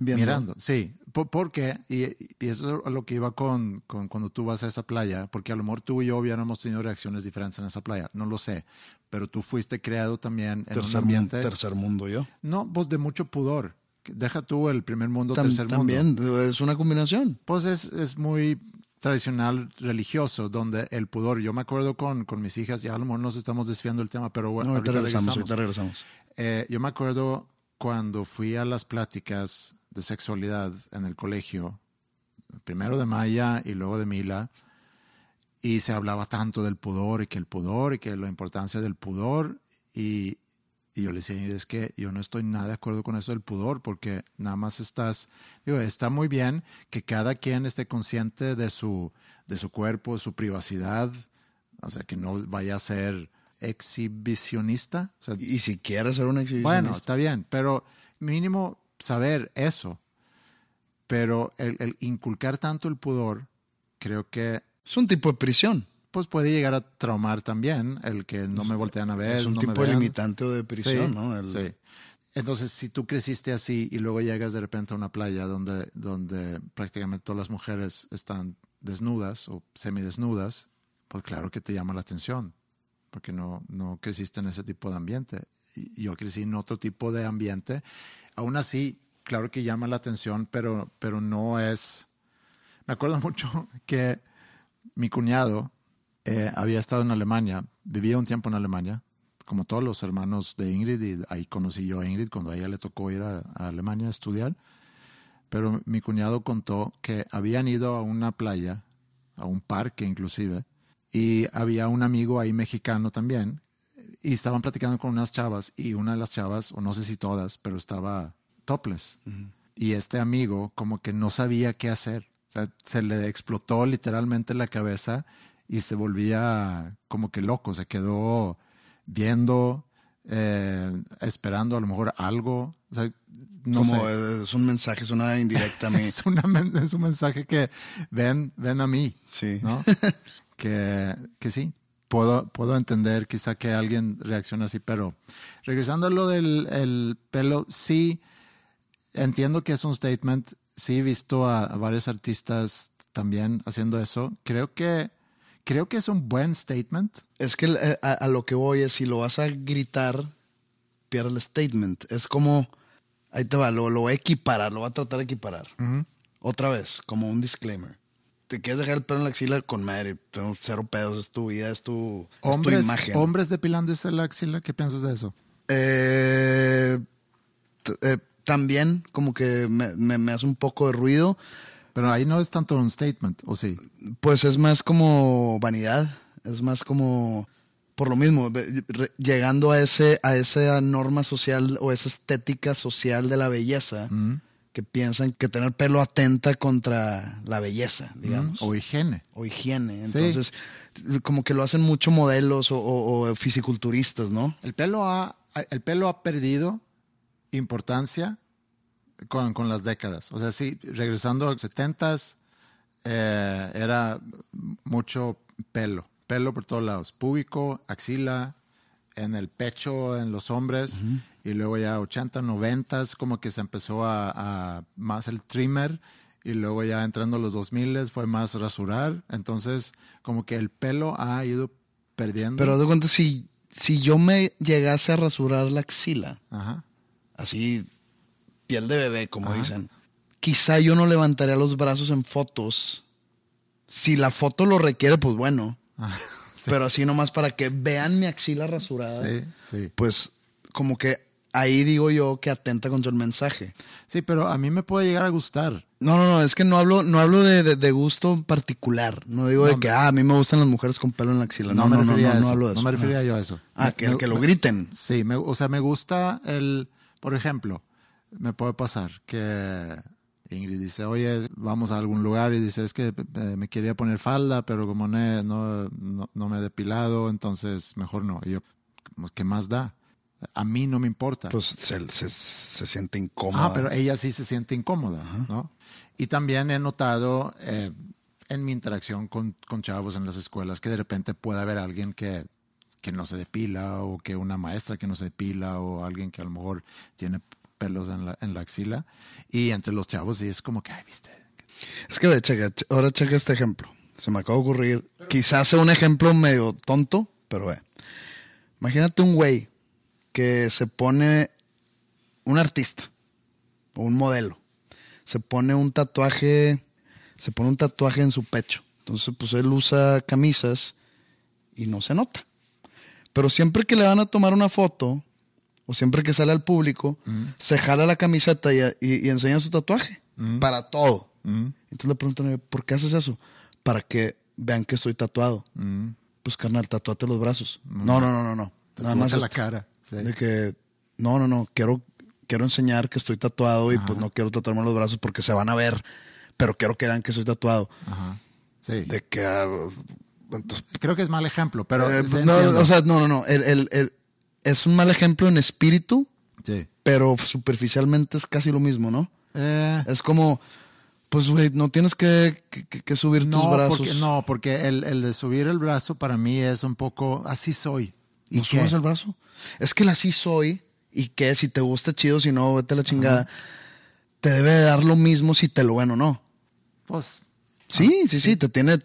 B: mirando? Sí, ¿por, qué? Y, eso es lo que iba con, con, cuando tú vas a esa playa, porque a lo mejor tú y yo hubiéramos tenido reacciones diferentes en esa playa, no lo sé, pero tú fuiste creado también en
C: tercer
B: un ambiente.
C: tercer mundo yo.
B: No, pues de mucho pudor. Deja tú el primer mundo, tercer
C: mundo. También es una combinación.
B: Pues es, es, muy tradicional religioso, donde el pudor, yo me acuerdo con, con mis hijas, ya a lo mejor nos estamos desviando del tema, pero bueno,
C: ahorita, regresamos. Ahorita regresamos.
B: Eh, yo me acuerdo cuando fui a las pláticas de sexualidad en el colegio, primero de Maya y luego de Mila, y se hablaba tanto del pudor y que el pudor y que la importancia del pudor y, yo le decía, es que yo no estoy nada de acuerdo con eso del pudor porque nada más estás, digo, está muy bien que cada quien esté consciente de su, de su cuerpo, de su privacidad, o sea, que no vaya a ser exhibicionista.
C: y si quiere ser un exhibicionista.
B: Bueno, está bien, pero mínimo saber eso. Pero el inculcar tanto el pudor, creo que
C: es un tipo de prisión.
B: Pues puede llegar a traumar también el que no me voltean a ver.
C: Es un tipo de limitante o de prisión, ¿no?
B: Sí. Entonces, si tú creciste así y luego llegas de repente a una playa donde, donde prácticamente todas las mujeres están desnudas o semidesnudas, pues claro que te llama la atención. porque no, no creciste en ese tipo de ambiente. Y yo crecí en otro tipo de ambiente. Aún así, claro que llama la atención, pero, pero no es... Me acuerdo <laughs> mucho que mi cuñado eh, había estado en Alemania, vivía un tiempo en Alemania, como todos los hermanos de Ingrid, y ahí conocí yo a Ingrid cuando a ella le tocó ir a, Alemania a estudiar. Pero mi cuñado contó que habían ido a una playa, a un parque inclusive, y había un amigo ahí mexicano también, y estaban platicando con unas chavas, y una de las chavas, o no sé si todas, pero estaba topless. Y este amigo como que no sabía qué hacer. O sea, se le explotó literalmente la cabeza y se volvía como que loco, se quedó viendo, eh, esperando a lo mejor algo.
C: no como es un mensaje, es una indirecta a <laughs> mí.
B: es, un mensaje que ven, ven a mí.
C: Sí.
B: ¿no? <laughs> que, que sí, puedo, puedo entender quizá que alguien reaccione así, pero regresando a lo del el pelo, sí, entiendo que es un statement. Sí, he visto a varios artistas también haciendo eso. Creo que creo que es un buen statement.
C: Es que eh, a, lo que voy es, si lo vas a gritar, pierde el statement. Es como, ahí te va, lo, lo voy a equiparar, lo voy a tratar de equiparar. Otra vez, como un disclaimer. Te quieres dejar el pelo en la axila con madre, tengo cero pedos, es tu vida, es tu,
B: hombres,
C: imagen.
B: ¿Hombres depilándose la axila? ¿Qué piensas de eso?
C: Eh, eh, también como que me, me hace un poco de ruido.
B: Pero ahí no es tanto un statement, ¿o sí?
C: Pues es más como vanidad, es más como por lo mismo, llegando a ese a esa norma social o esa estética social de la belleza, que piensan que tener pelo atenta contra la belleza, digamos.
B: O higiene.
C: O higiene. Entonces, como que lo hacen mucho modelos o, o, fisiculturistas, ¿no?
B: El pelo ha, el pelo ha perdido importancia con, con, las décadas. O sea, sí, regresando a los 70 eh, era mucho pelo, pelo por todos lados, púbico, axila, en el pecho, en los hombres, y luego ya 80, 90, como que se empezó a, más el trimmer, y luego ya entrando a los 2000 fue más rasurar, entonces como que el pelo ha ido perdiendo.
C: Pero de cuenta, si, si yo me llegase a rasurar la axila, así piel de bebé, como dicen. Quizá yo no levantaría los brazos en fotos. Si la foto lo requiere, pues bueno. <laughs> Pero así nomás para que vean mi axila rasurada.
B: Sí, sí.
C: Pues como que ahí digo yo que atenta contra el mensaje.
B: Sí, pero a mí me puede llegar a gustar.
C: No, no, no, es que no hablo, no hablo de, gusto particular. No digo de que, ah, a mí me gustan las mujeres con pelo en la axila. No, no, no, no, no, hablo de eso.
B: No me refería yo a eso.
C: Ah, que, que, lo griten.
B: Sí, o sea, me gusta el, por ejemplo, me puede pasar que Ingrid dice, oye, vamos a algún lugar y dice, es que eh, me quería poner falda, pero como no, no, no, me he depilado, entonces mejor no. Y yo, ¿qué más da? A mí no me importa.
C: Pues se, se, siente incómoda.
B: Ah, pero ella sí se siente incómoda, ¿no? Y también he notado eh, en mi interacción con, con, chavos en las escuelas que de repente puede haber alguien que, que no se depila o que una maestra que no se depila o alguien que a lo mejor tiene pelos en la, en la axila. Y entre los chavos, y es como que, ay, viste.
C: Es que, checa, ahora checa este ejemplo. Se me acaba de ocurrir. Quizás sea un ejemplo medio tonto, pero ve. Imagínate un güey que se pone un artista o un modelo. Se pone un tatuaje, se pone un tatuaje en su pecho. Entonces, pues él usa camisas y no se nota. Pero siempre que le van a tomar una foto, o siempre que sale al público, se jala la camiseta y, enseña su tatuaje. Para todo. Entonces le preguntan, ¿por qué haces eso? Para que vean que estoy tatuado. Pues carnal, tatuate los brazos. No, no, no, no, no.
B: Nada más la cara.
C: De que, no, no, no, quiero, quiero enseñar que estoy tatuado y pues no quiero tatuarme los brazos porque se van a ver, pero quiero que vean que soy tatuado.
B: Ajá. Sí.
C: De que... Ah,
B: Creo que es mal ejemplo, pero...
C: Eh, no, o sea, no, no, no. el, es un mal ejemplo en espíritu, pero superficialmente es casi lo mismo, ¿no?
B: Eh.
C: Es como, pues, güey, no tienes que, subir tus brazos.
B: Porque, no, porque el, de subir el brazo para mí es un poco, así soy.
C: ¿Y ¿No subes el brazo? Es que el así soy, y que si te gusta chido, si no, vete a la chingada. Te debe dar lo mismo si te lo ven o no.
B: Pues.
C: Sí, sí, sí, te tiene.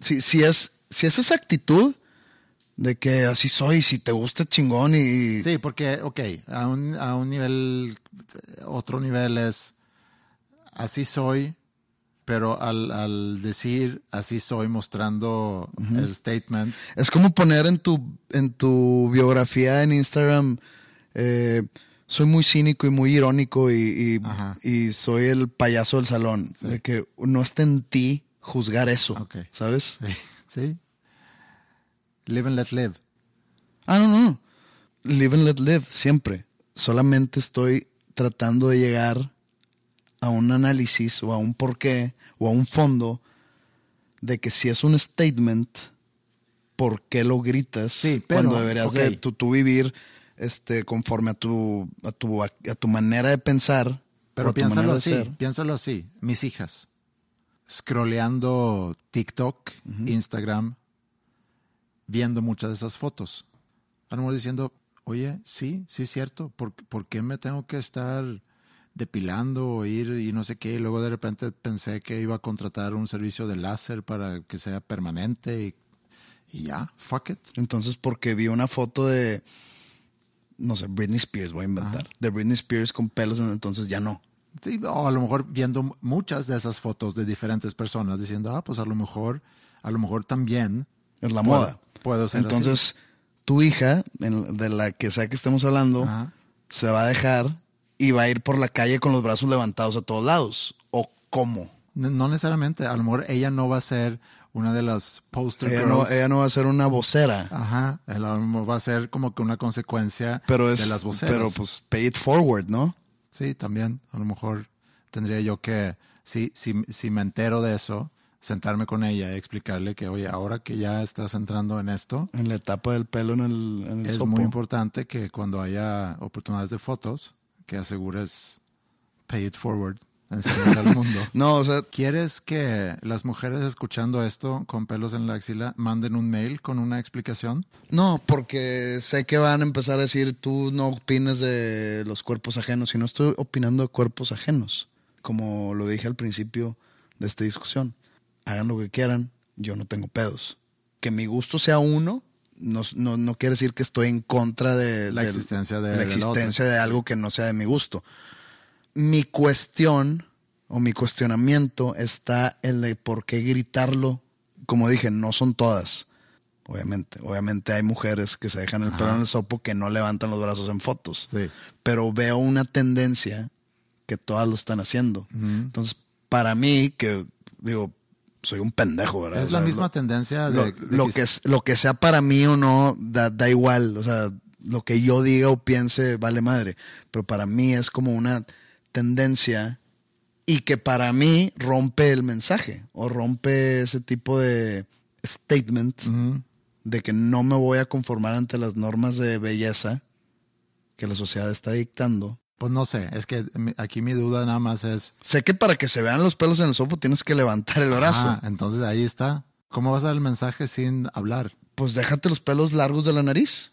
C: si, es, si es esa actitud, De que así soy, si te gusta chingón y...
B: Sí, porque, ok, a un, a un nivel, otro nivel es, así soy, pero al, al decir así soy mostrando el statement.
C: Es como poner en tu, en tu biografía en Instagram, eh, soy muy cínico y muy irónico y, y, y soy el payaso del salón. De que no está en ti juzgar eso,
B: Ok.
C: ¿sabes?
B: Sí, sí. Live and let live.
C: Ah, no, no. Live and let live, siempre. Solamente estoy tratando de llegar a un análisis o a un porqué o a un fondo de que si es un statement, ¿por qué lo gritas?
B: Sí, pero,
C: cuando deberías de tú, tú vivir este, conforme a tu, a, tu, a, tu manera de pensar.
B: Pero piénsalo así, piénsalo así. Mis hijas, scrolleando TikTok, Instagram, viendo muchas de esas fotos. A lo mejor diciendo, oye, sí, sí es cierto, ¿por, por qué me tengo que estar depilando o ir y no sé qué? Y luego de repente pensé que iba a contratar un servicio de láser para que sea permanente y, y ya, fuck it.
C: Entonces, porque vi una foto de, no sé, Britney Spears, voy a inventar, de Britney Spears con pelos, entonces ya no.
B: Sí, o a lo mejor viendo muchas de esas fotos de diferentes personas diciendo, ah, pues a lo mejor, a lo mejor también
C: Es la
B: puedo-
C: moda.
B: Puedo ser
C: Entonces, tu hija, en- de la que sea que estemos hablando,
B: Ajá.
C: se va a dejar y va a ir por la calle con los brazos levantados a todos lados. ¿O cómo?
B: No, no necesariamente, a lo mejor ella no va a ser una de las poster
C: Ella no, ella no va a ser una vocera,
B: Ajá, a lo mejor va a ser como que una consecuencia
C: pero es,
B: de las voceras.
C: pero pues pay it forward, ¿no?
B: Sí, también, a lo mejor tendría yo que, si, si, si me entero de eso, sentarme con ella y explicarle que, oye, ahora que ya estás entrando en esto,
C: En la etapa del pelo en el, en el
B: es
C: sopo.
B: muy importante que cuando haya oportunidades de fotos, que asegures pay it forward, enseñar al mundo. <laughs>
C: No, o sea,
B: ¿Quieres que las mujeres escuchando esto con pelos en la axila manden un mail con una explicación?
C: no, porque sé que van a empezar a decir, tú no opines de los cuerpos ajenos, y no estoy opinando de cuerpos ajenos, como lo dije al principio de esta discusión. Hagan lo que quieran, yo no tengo pedos. Que mi gusto sea uno, no, no, no quiere decir que estoy en contra de
B: La existencia de-
C: la existencia de algo que no sea de mi gusto. Mi cuestión o mi cuestionamiento está en el por qué gritarlo. Como dije, no son todas. Obviamente, obviamente hay mujeres que se dejan el pelo en el sopo que no levantan los brazos en fotos.
B: Sí.
C: Pero veo una tendencia que todas lo están haciendo. Entonces, para mí, que digo, soy un pendejo, ¿verdad?
B: Es
C: O
B: la
C: sea,
B: misma
C: lo-
B: tendencia
C: lo,
B: de, de
C: lo que, es- lo que sea para mí o no, da, da igual. O sea, lo que yo diga o piense vale madre. Pero para mí es como una tendencia y que para mí rompe el mensaje o rompe ese tipo de statement de que no me voy a conformar ante las normas de belleza que la sociedad está dictando.
B: Pues no sé, es que aquí mi duda nada más es,
C: Sé que para que se vean los pelos en el sopo tienes que levantar el brazo.
B: ah, entonces ahí está. ¿Cómo vas a dar el mensaje sin hablar?
C: Pues déjate los pelos largos de la nariz.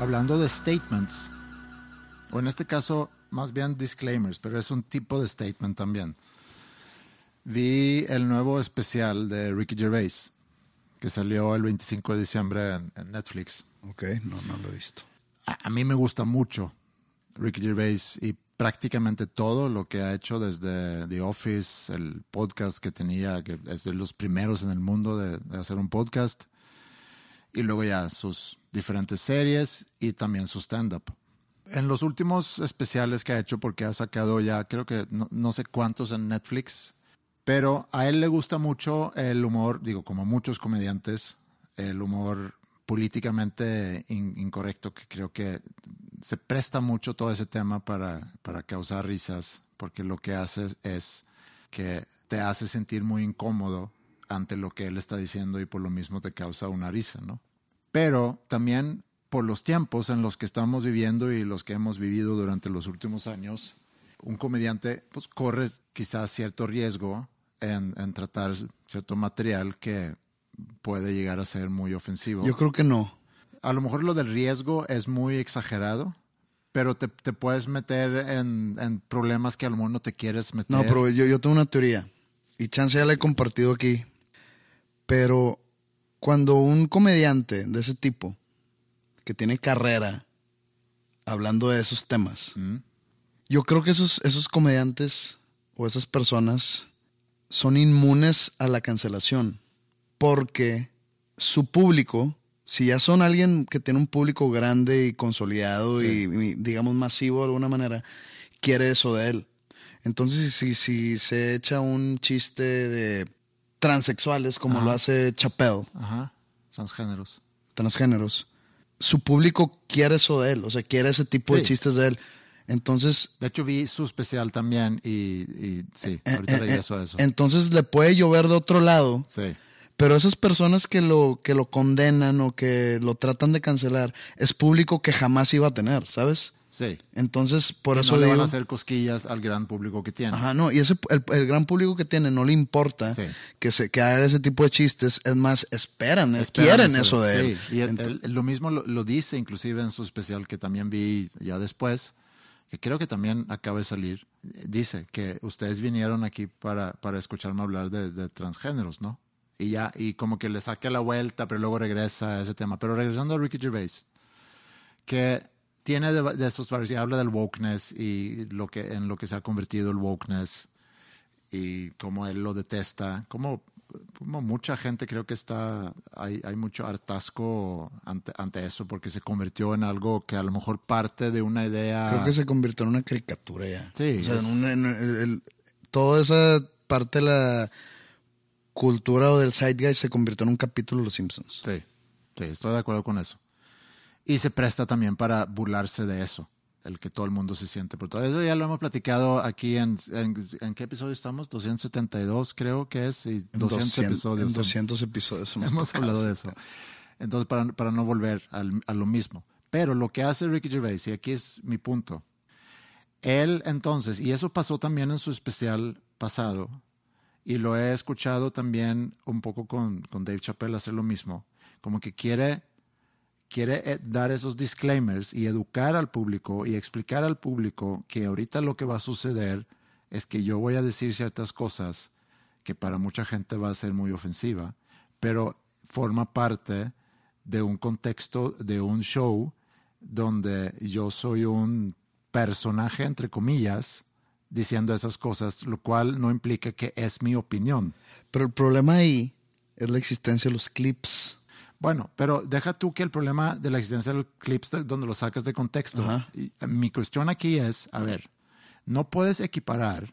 B: Hablando de statements, o en este caso más bien disclaimers, pero es un tipo de statement también. Vi el nuevo especial de Ricky Gervais, que salió el 25 de diciembre en, en Netflix.
C: Ok, no, no lo he visto.
B: A, a mí me gusta mucho Ricky Gervais y prácticamente todo lo que ha hecho desde The Office, el podcast que tenía, que es de los primeros en el mundo de, de hacer un podcast, y luego ya sus diferentes series y también su stand-up. En los últimos especiales que ha hecho, porque ha sacado ya creo que no, no sé cuántos en Netflix, pero a él le gusta mucho el humor, digo, como muchos comediantes, el humor políticamente in- incorrecto, que creo que se presta mucho todo ese tema para, para causar risas, porque lo que hace es que te hace sentir muy incómodo ante lo que él está diciendo y por lo mismo te causa una risa, ¿no? Pero también por los tiempos en los que estamos viviendo y los que hemos vivido durante los últimos años, un comediante pues corre quizás cierto riesgo en, en tratar cierto material que puede llegar a ser muy ofensivo.
C: Yo creo que no.
B: a lo mejor lo del riesgo es muy exagerado, pero te, te puedes meter en, en problemas que a lo mejor no te quieres meter.
C: No, pero yo, yo tengo una teoría. Y chance ya la he compartido aquí. Pero cuando un comediante de ese tipo, que tiene carrera, hablando de esos temas, yo creo que esos, esos comediantes o esas personas son inmunes a la cancelación. Porque su público, si ya son alguien que tiene un público grande y consolidado y, y, digamos masivo de alguna manera, quiere eso de él. Entonces, si, si se echa un chiste de transexuales, como lo hace Chappelle,
B: Ajá, transgéneros.
C: transgéneros, su público quiere eso de él, o sea, quiere ese tipo de chistes de él. Entonces,
B: De hecho, vi su especial también y, y sí, ahorita
C: eh, eh,
B: regreso a eso.
C: entonces le puede llover de otro lado.
B: Sí,
C: Pero esas personas que lo, que lo condenan o que lo tratan de cancelar es público que jamás iba a tener, ¿sabes?
B: Sí.
C: Entonces, por eso
B: no le
C: digo.
B: van a hacer cosquillas al gran público que tiene.
C: Ajá, no, y ese, el, el gran público que tiene no le importa
B: Sí.
C: que, se, que haga ese tipo de chistes. Es más, esperan, es-
B: Esperan
C: quieren eso de él.
B: Sí, y él-
C: Ent-
B: él- lo mismo lo, lo dice inclusive en su especial que también vi ya después, que creo que también acaba de salir. Dice que ustedes vinieron aquí para, para escucharme hablar de, de transgéneros, ¿no? Y ya, y como que le saca la vuelta, pero luego regresa a ese tema. Pero regresando a Ricky Gervais, que tiene de, de esos varios, y habla del wokeness y lo que, en lo que se ha convertido el wokeness y cómo él lo detesta, como, como mucha gente creo que está, hay, hay mucho hartazgo ante, ante eso porque se convirtió en algo que a lo mejor parte de una idea...
C: Creo que se convirtió en una caricatura ya.
B: Sí,
C: O sea,
B: es-
C: en el- toda esa parte de la cultura o del zeitgeist se convirtió en un capítulo de Los Simpsons.
B: Sí, sí, estoy de acuerdo con eso. Y se presta también para burlarse de eso, el que todo el mundo se siente por todo. Eso ya lo hemos platicado aquí en, en, ¿en qué episodio estamos? 272 creo que es, y 200, episodios.
C: En 200 episodios hemos,
B: hablado de eso. Entonces, para, para no volver al- a lo mismo. Pero lo que hace Ricky Gervais, y aquí es mi punto, él entonces, y eso pasó también en su especial pasado, y lo he escuchado también un poco con, con Dave Chappelle hacer lo mismo, como que quiere, quiere eh, dar esos disclaimers y educar al público y explicar al público que ahorita lo que va a suceder es que yo voy a decir ciertas cosas que para mucha gente va a ser muy ofensiva, pero forma parte de un contexto, de un show donde yo soy un personaje, entre comillas, diciendo esas cosas, lo cual no implica que es mi opinión.
C: Pero el problema ahí es la existencia de los clips.
B: Bueno, pero deja tú que el problema de la existencia de los clips de- donde los sacas de contexto. Y, eh, mi cuestión aquí es, a ver, no puedes equiparar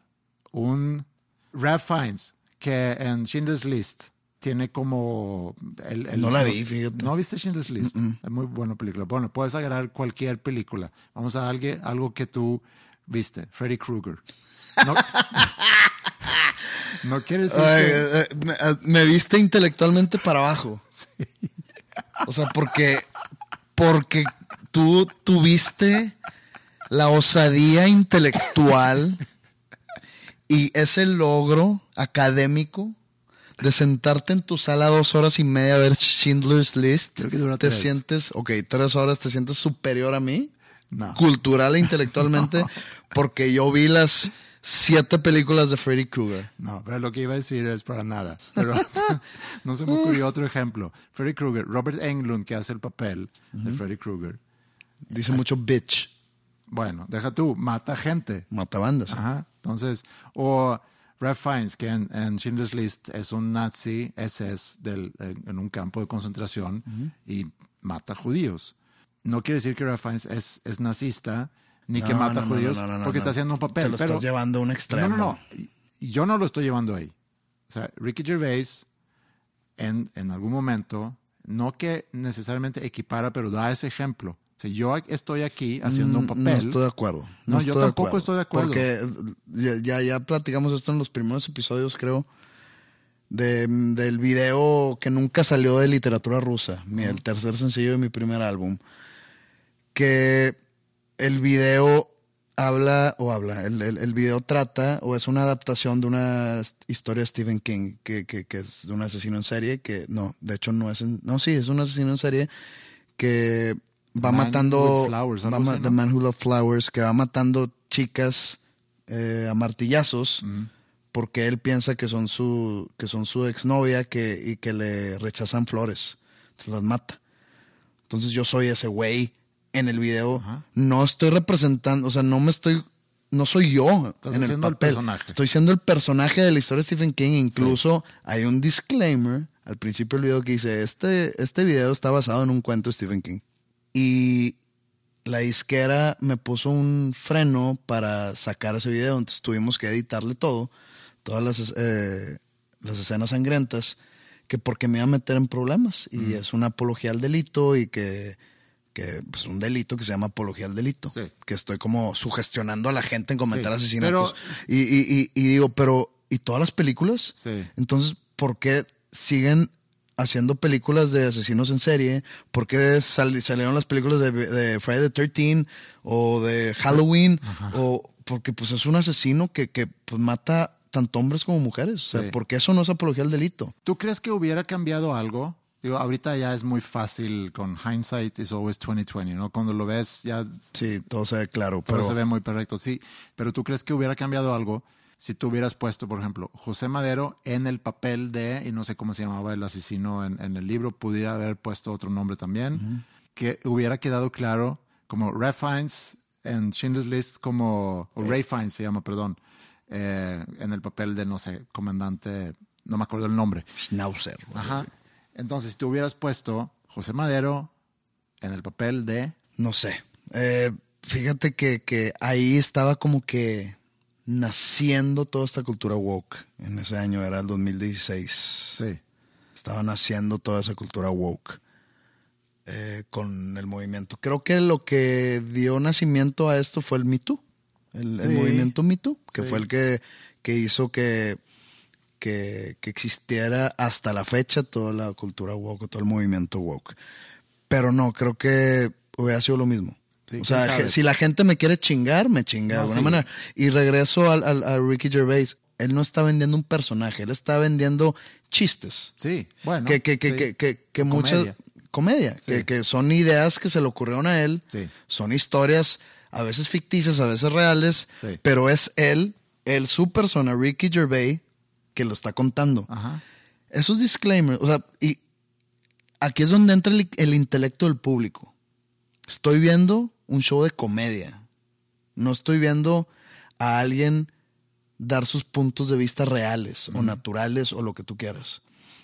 B: un Ralph Fiennes que en Schindler's List tiene como... El, el-
C: No la vi, fíjate.
B: ¿No viste Schindler's List? Es muy buena película. Bueno, puedes agarrar cualquier película. Vamos a alguien, algo que tú viste. Freddy Krueger. No, <laughs> no quiere decir
C: Ay,
B: que...
C: eh, eh, me, me viste intelectualmente para abajo. <laughs> O sea, porque, porque tú tuviste la osadía intelectual y ese logro académico de sentarte en tu sala dos horas y media a ver Schindler's List.
B: Creo que dura
C: te
B: tres.
C: sientes, ok, tres horas, te sientes superior a mí,
B: No.
C: cultural e intelectualmente, <laughs> porque yo vi las siete películas de Freddy Krueger.
B: No, pero lo que iba a decir es para nada. Pero <laughs> no se me ocurrió otro ejemplo. Freddy Krueger, Robert Englund, que hace el papel de Freddy Krueger.
C: Dice mucho bitch.
B: Bueno, deja tú, mata gente.
C: Mata bandas.
B: Ajá. Entonces, o Ralph Fiennes, que en, en Schindler's List es un nazi SS del, en, en un campo de concentración y mata judíos. No quiere decir que Ralph Fiennes es, es nazista ni que
C: No,
B: mata
C: no, no,
B: judíos
C: no, no, no,
B: porque
C: no.
B: está haciendo un papel.
C: Te lo
B: pero,
C: estás llevando a un extremo.
B: No, no, no. Yo no lo estoy llevando ahí. O sea, Ricky Gervais en, en algún momento, no que necesariamente equipara, pero da ese ejemplo. O sea, yo estoy aquí haciendo un
C: Mm,
B: papel.
C: No estoy de acuerdo.
B: No, yo
C: de
B: tampoco estoy de acuerdo.
C: Porque ya, ya, ya platicamos esto en los primeros episodios, creo, de, del video que nunca salió de literatura rusa, mi- el tercer sencillo de mi primer álbum. Que el video habla, o habla, el, el, el video trata, o es una adaptación de una historia de Stephen King, que, que, que es de un asesino en serie, que no, de hecho no es, no, sí, es un asesino en serie que va
B: Man
C: matando,
B: Flowers,
C: va ma- The. Man Who Loved Flowers, que va matando chicas eh, a martillazos porque él piensa que son su, que son su exnovia que, y que le rechazan flores. Entonces las mata. Entonces yo soy ese güey en el video. No estoy representando, o sea, no me estoy, no soy yo
B: Estás
C: en el papel.
B: personaje.
C: Estoy siendo el personaje de la historia de Stephen King. Incluso hay un disclaimer al principio del video que dice, este, este video está basado en un cuento de Stephen King. Y la disquera me puso un freno para sacar ese video, entonces tuvimos que editarle todo, todas las, eh, las escenas sangrientas, que porque me iba a meter en problemas y es una apología al delito y que, que pues un delito que se llama apología al delito,
B: Sí.
C: que estoy como sugestionando a la gente en cometer
B: Sí,
C: asesinatos. Y, y- y- y digo, pero ¿y todas las películas?
B: Sí.
C: Entonces, ¿por qué siguen haciendo películas de asesinos en serie? ¿Por qué sal- salieron las películas de, de Friday the 13 o de Halloween? O porque pues es un asesino que, que pues, mata tanto hombres como mujeres. O sea, porque eso no es apología al delito.
B: ¿Tú crees que hubiera cambiado algo? Digo, ahorita ya es muy fácil con hindsight is always 2020, ¿no? Cuando lo ves ya
C: Sí, todo se ve claro.
B: todo
C: Pero
B: se ve muy perfecto, sí. Pero ¿tú crees que hubiera cambiado algo si tú hubieras puesto, por ejemplo, José Madero en el papel de, y no sé cómo se llamaba el asesino en, en el libro, pudiera haber puesto otro nombre también, que hubiera quedado claro como Ray Fiennes en Schindler's List como, o Ray Fiennes se llama, perdón, eh, en el papel de, no sé, comandante, no me acuerdo el nombre.
C: Schnauzer.
B: Ajá. Entonces, si tú hubieras puesto José Madero en el papel de...
C: No sé. Eh, fíjate que, que ahí estaba como que naciendo toda esta cultura woke. En ese año era el 2016.
B: Sí.
C: Estaba naciendo toda esa cultura woke eh, con el movimiento. Creo que lo que dio nacimiento a esto fue el Me Too. El, movimiento Me Too, que
B: Sí.
C: fue el que, que hizo que, que, que existiera hasta la fecha toda la cultura woke, todo el movimiento woke. Pero no, creo que hubiera sido lo mismo.
B: Sí,
C: o sea, si la gente me quiere chingar, me chinga de alguna
B: sí.
C: manera. Y regreso al, al- a Ricky Gervais. Él no está vendiendo un personaje, él está vendiendo chistes.
B: Sí, bueno.
C: que, que, que,
B: sí.
C: que, que,
B: Comedia.
C: muchas. Comedia.
B: Sí.
C: Que, que son ideas que se le ocurrieron a él.
B: Sí.
C: Son historias a veces ficticias, a veces reales.
B: Sí.
C: Pero es él, él, su persona, Ricky Gervais, que lo está contando.
B: Ajá.
C: Esos disclaimers, o sea, y aquí es donde entra el, el intelecto del público. Estoy viendo un show de comedia. No estoy viendo a alguien dar sus puntos de vista reales o naturales o lo que tú quieras.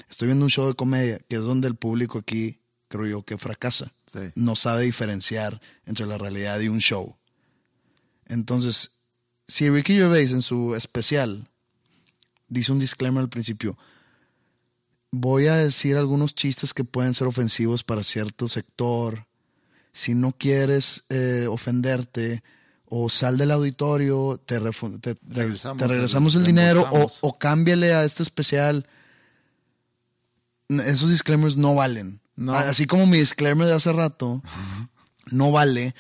C: Estoy viendo un show de comedia, que es donde el público aquí, creo yo, que fracasa.
B: Sí.
C: No sabe diferenciar entre la realidad y un show. Entonces, si Ricky Gervais en su especial dice un disclaimer al principio, voy a decir algunos chistes que pueden ser ofensivos para cierto sector. Si no quieres eh, ofenderte, o sal del auditorio, te, refu- te- te-
B: Regresamos
C: te
B: el-
C: regresamos el, dinero, o, cámbiale a este especial. Esos disclaimers no valen.
B: No.
C: Así como mi disclaimer de hace rato, <laughs> no vale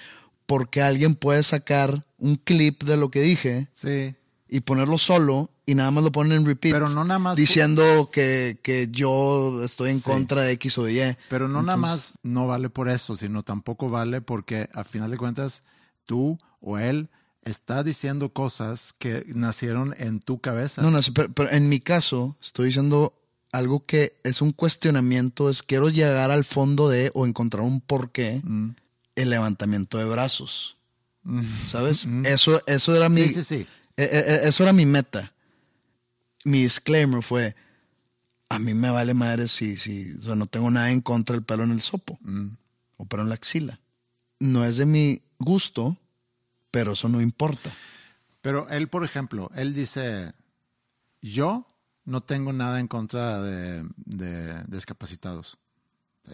C: porque alguien puede sacar un clip de lo que dije
B: Sí.
C: y ponerlo solo y nada más lo ponen en repeat.
B: Pero no nada más-
C: Diciendo que, que yo estoy en
B: Sí.
C: contra de X o Y.
B: Pero no nada más no vale por eso, sino tampoco vale porque a final de cuentas tú o él está diciendo cosas que nacieron en tu cabeza.
C: No, no, pero, pero en mi caso estoy diciendo algo que es un cuestionamiento, es quiero llegar al fondo de o encontrar un porqué,
B: Mm.
C: el levantamiento de brazos. ¿Sabes? Eso, eso era mi.
B: Sí, sí, sí.
C: e- e- e- Eso era mi meta. Mi disclaimer fue: a mí me vale madre si, si o sea, no tengo nada en contra del pelo en el sopo o pelo en la axila. No es de mi gusto, pero eso no importa.
B: Pero él, por ejemplo, él dice, yo no tengo nada en contra de, de discapacitados.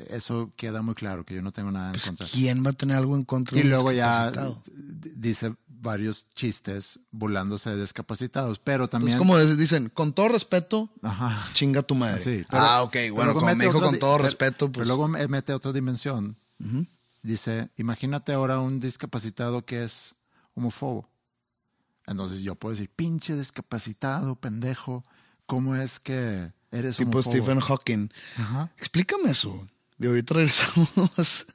B: Eso queda muy claro, que yo no tengo nada en contra.
C: ¿Quién va a tener algo en contra
B: Y
C: de
B: luego ya dice varios chistes burlándose de discapacitados, pero también...
C: Entonces, como dicen, con todo respeto,
B: Ajá.
C: chinga tu madre.
B: Sí, pero-
C: ah, ok,
B: pero
C: bueno,
B: luego
C: como me dijo con todo
B: pero-
C: respeto,
B: Pero
C: pues.
B: luego me- mete otra dimensión. Dice, imagínate ahora un discapacitado que es homofobo. Entonces yo puedo decir, pinche discapacitado, pendejo, ¿cómo es que eres
C: tipo
B: homófobo?
C: Stephen Hawking.
B: Ajá.
C: Explícame eso. De ahorita <laughs> regresamos.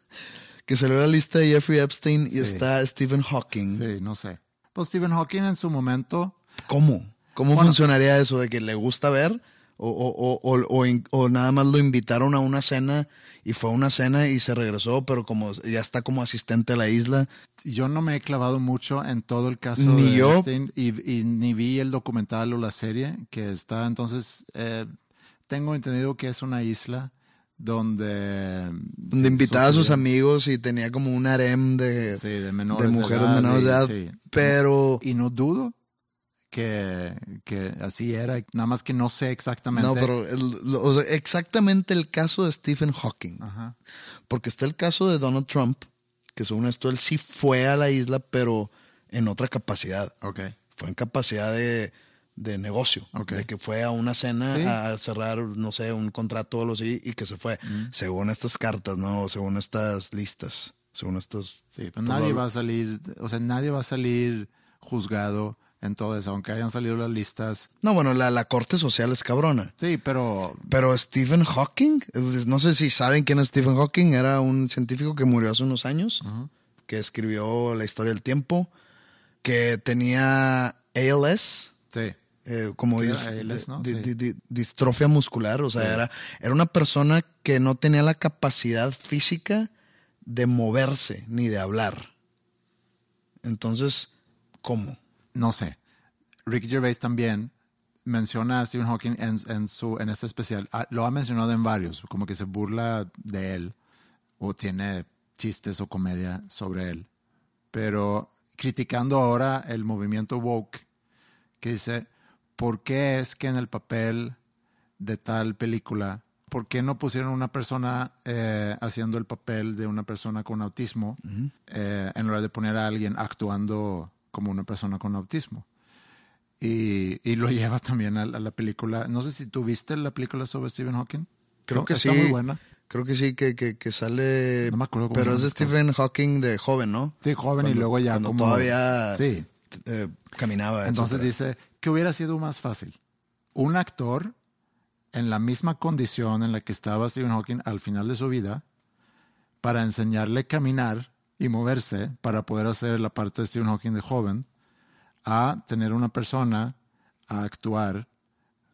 C: que salió la lista de Jeffrey Epstein y
B: Sí.
C: está Stephen Hawking.
B: Sí, no sé. Pues Stephen Hawking en su momento,
C: ¿Cómo? ¿Cómo
B: Bueno.
C: funcionaría eso? ¿De que le gusta ver? O, o- o- o- nada más lo invitaron a una cena y fue a una cena y se regresó, pero como ya está como asistente a la isla.
B: yo no me he clavado mucho en todo el caso
C: Ni
B: de
C: yo.
B: Epstein y, y ni vi el documental o la serie que está. Entonces, eh, tengo entendido que es una isla donde...
C: Donde
B: sí,
C: invitaba a sus amigos y tenía como un harem de,
B: Sí, de menores
C: de
B: de
C: mujeres
B: edad,
C: menores de edad.
B: sí.
C: Pero
B: Y no dudo que, que así era, nada más que no sé exactamente.
C: no, pero el- lo- o sea, exactamente el caso de Stephen Hawking.
B: Ajá.
C: Porque está el caso de Donald Trump, que según esto él sí fue a la isla, pero en otra capacidad.
B: Ok.
C: Fue en capacidad de, de negocio. De que fue a una cena
B: Sí.
C: a cerrar, no sé, un contrato o algo así y que se fue. Según estas cartas, ¿no? Según estas listas. Según estos.
B: Sí, pero nadie va a salir, o sea, nadie va a salir juzgado en todo eso, aunque hayan salido las listas.
C: No, bueno, la, la corte social es cabrona.
B: Sí, pero
C: Pero Stephen Hawking, no sé si saben quién es Stephen Hawking, era un científico que murió hace unos años, que escribió la historia del tiempo, que tenía ALS,
B: sí.
C: Eh, como dis-
B: ALS, ¿no?
C: di-
B: Sí.
C: di- di- distrofia muscular, o sea,
B: Sí.
C: era, era una persona que no tenía la capacidad física de moverse ni de hablar. Entonces, ¿cómo?
B: no sé. Ricky Gervais también menciona a Stephen Hawking en, en su, en este especial. Ah, Lo ha mencionado en varios, como que se burla de él o tiene chistes o comedia sobre él. Pero criticando ahora el movimiento woke, que dice, ¿por qué es que en el papel de tal película, ¿por qué no pusieron una persona eh, haciendo el papel de una persona con autismo eh, en lugar de poner a alguien actuando como una persona con autismo? Y, y lo <laughs> lleva también a, a la película. No sé si tú viste la película sobre Stephen Hawking.
C: Creo
B: No,
C: que
B: está
C: sí.
B: muy buena.
C: Creo que sí, que, que, que sale.
B: No me acuerdo cómo
C: Pero es de Stephen Hawking de joven, ¿no?
B: Sí, joven y
C: Cuando-
B: luego ya
C: cuando
B: como...
C: todavía
B: Sí.
C: eh, caminaba.
B: Entonces
C: etcétera.
B: dice que hubiera sido más fácil. Un actor en la misma condición en la que estaba Stephen Hawking al final de su vida para enseñarle a caminar y moverse para poder hacer la parte de Stephen Hawking de joven a tener una persona a actuar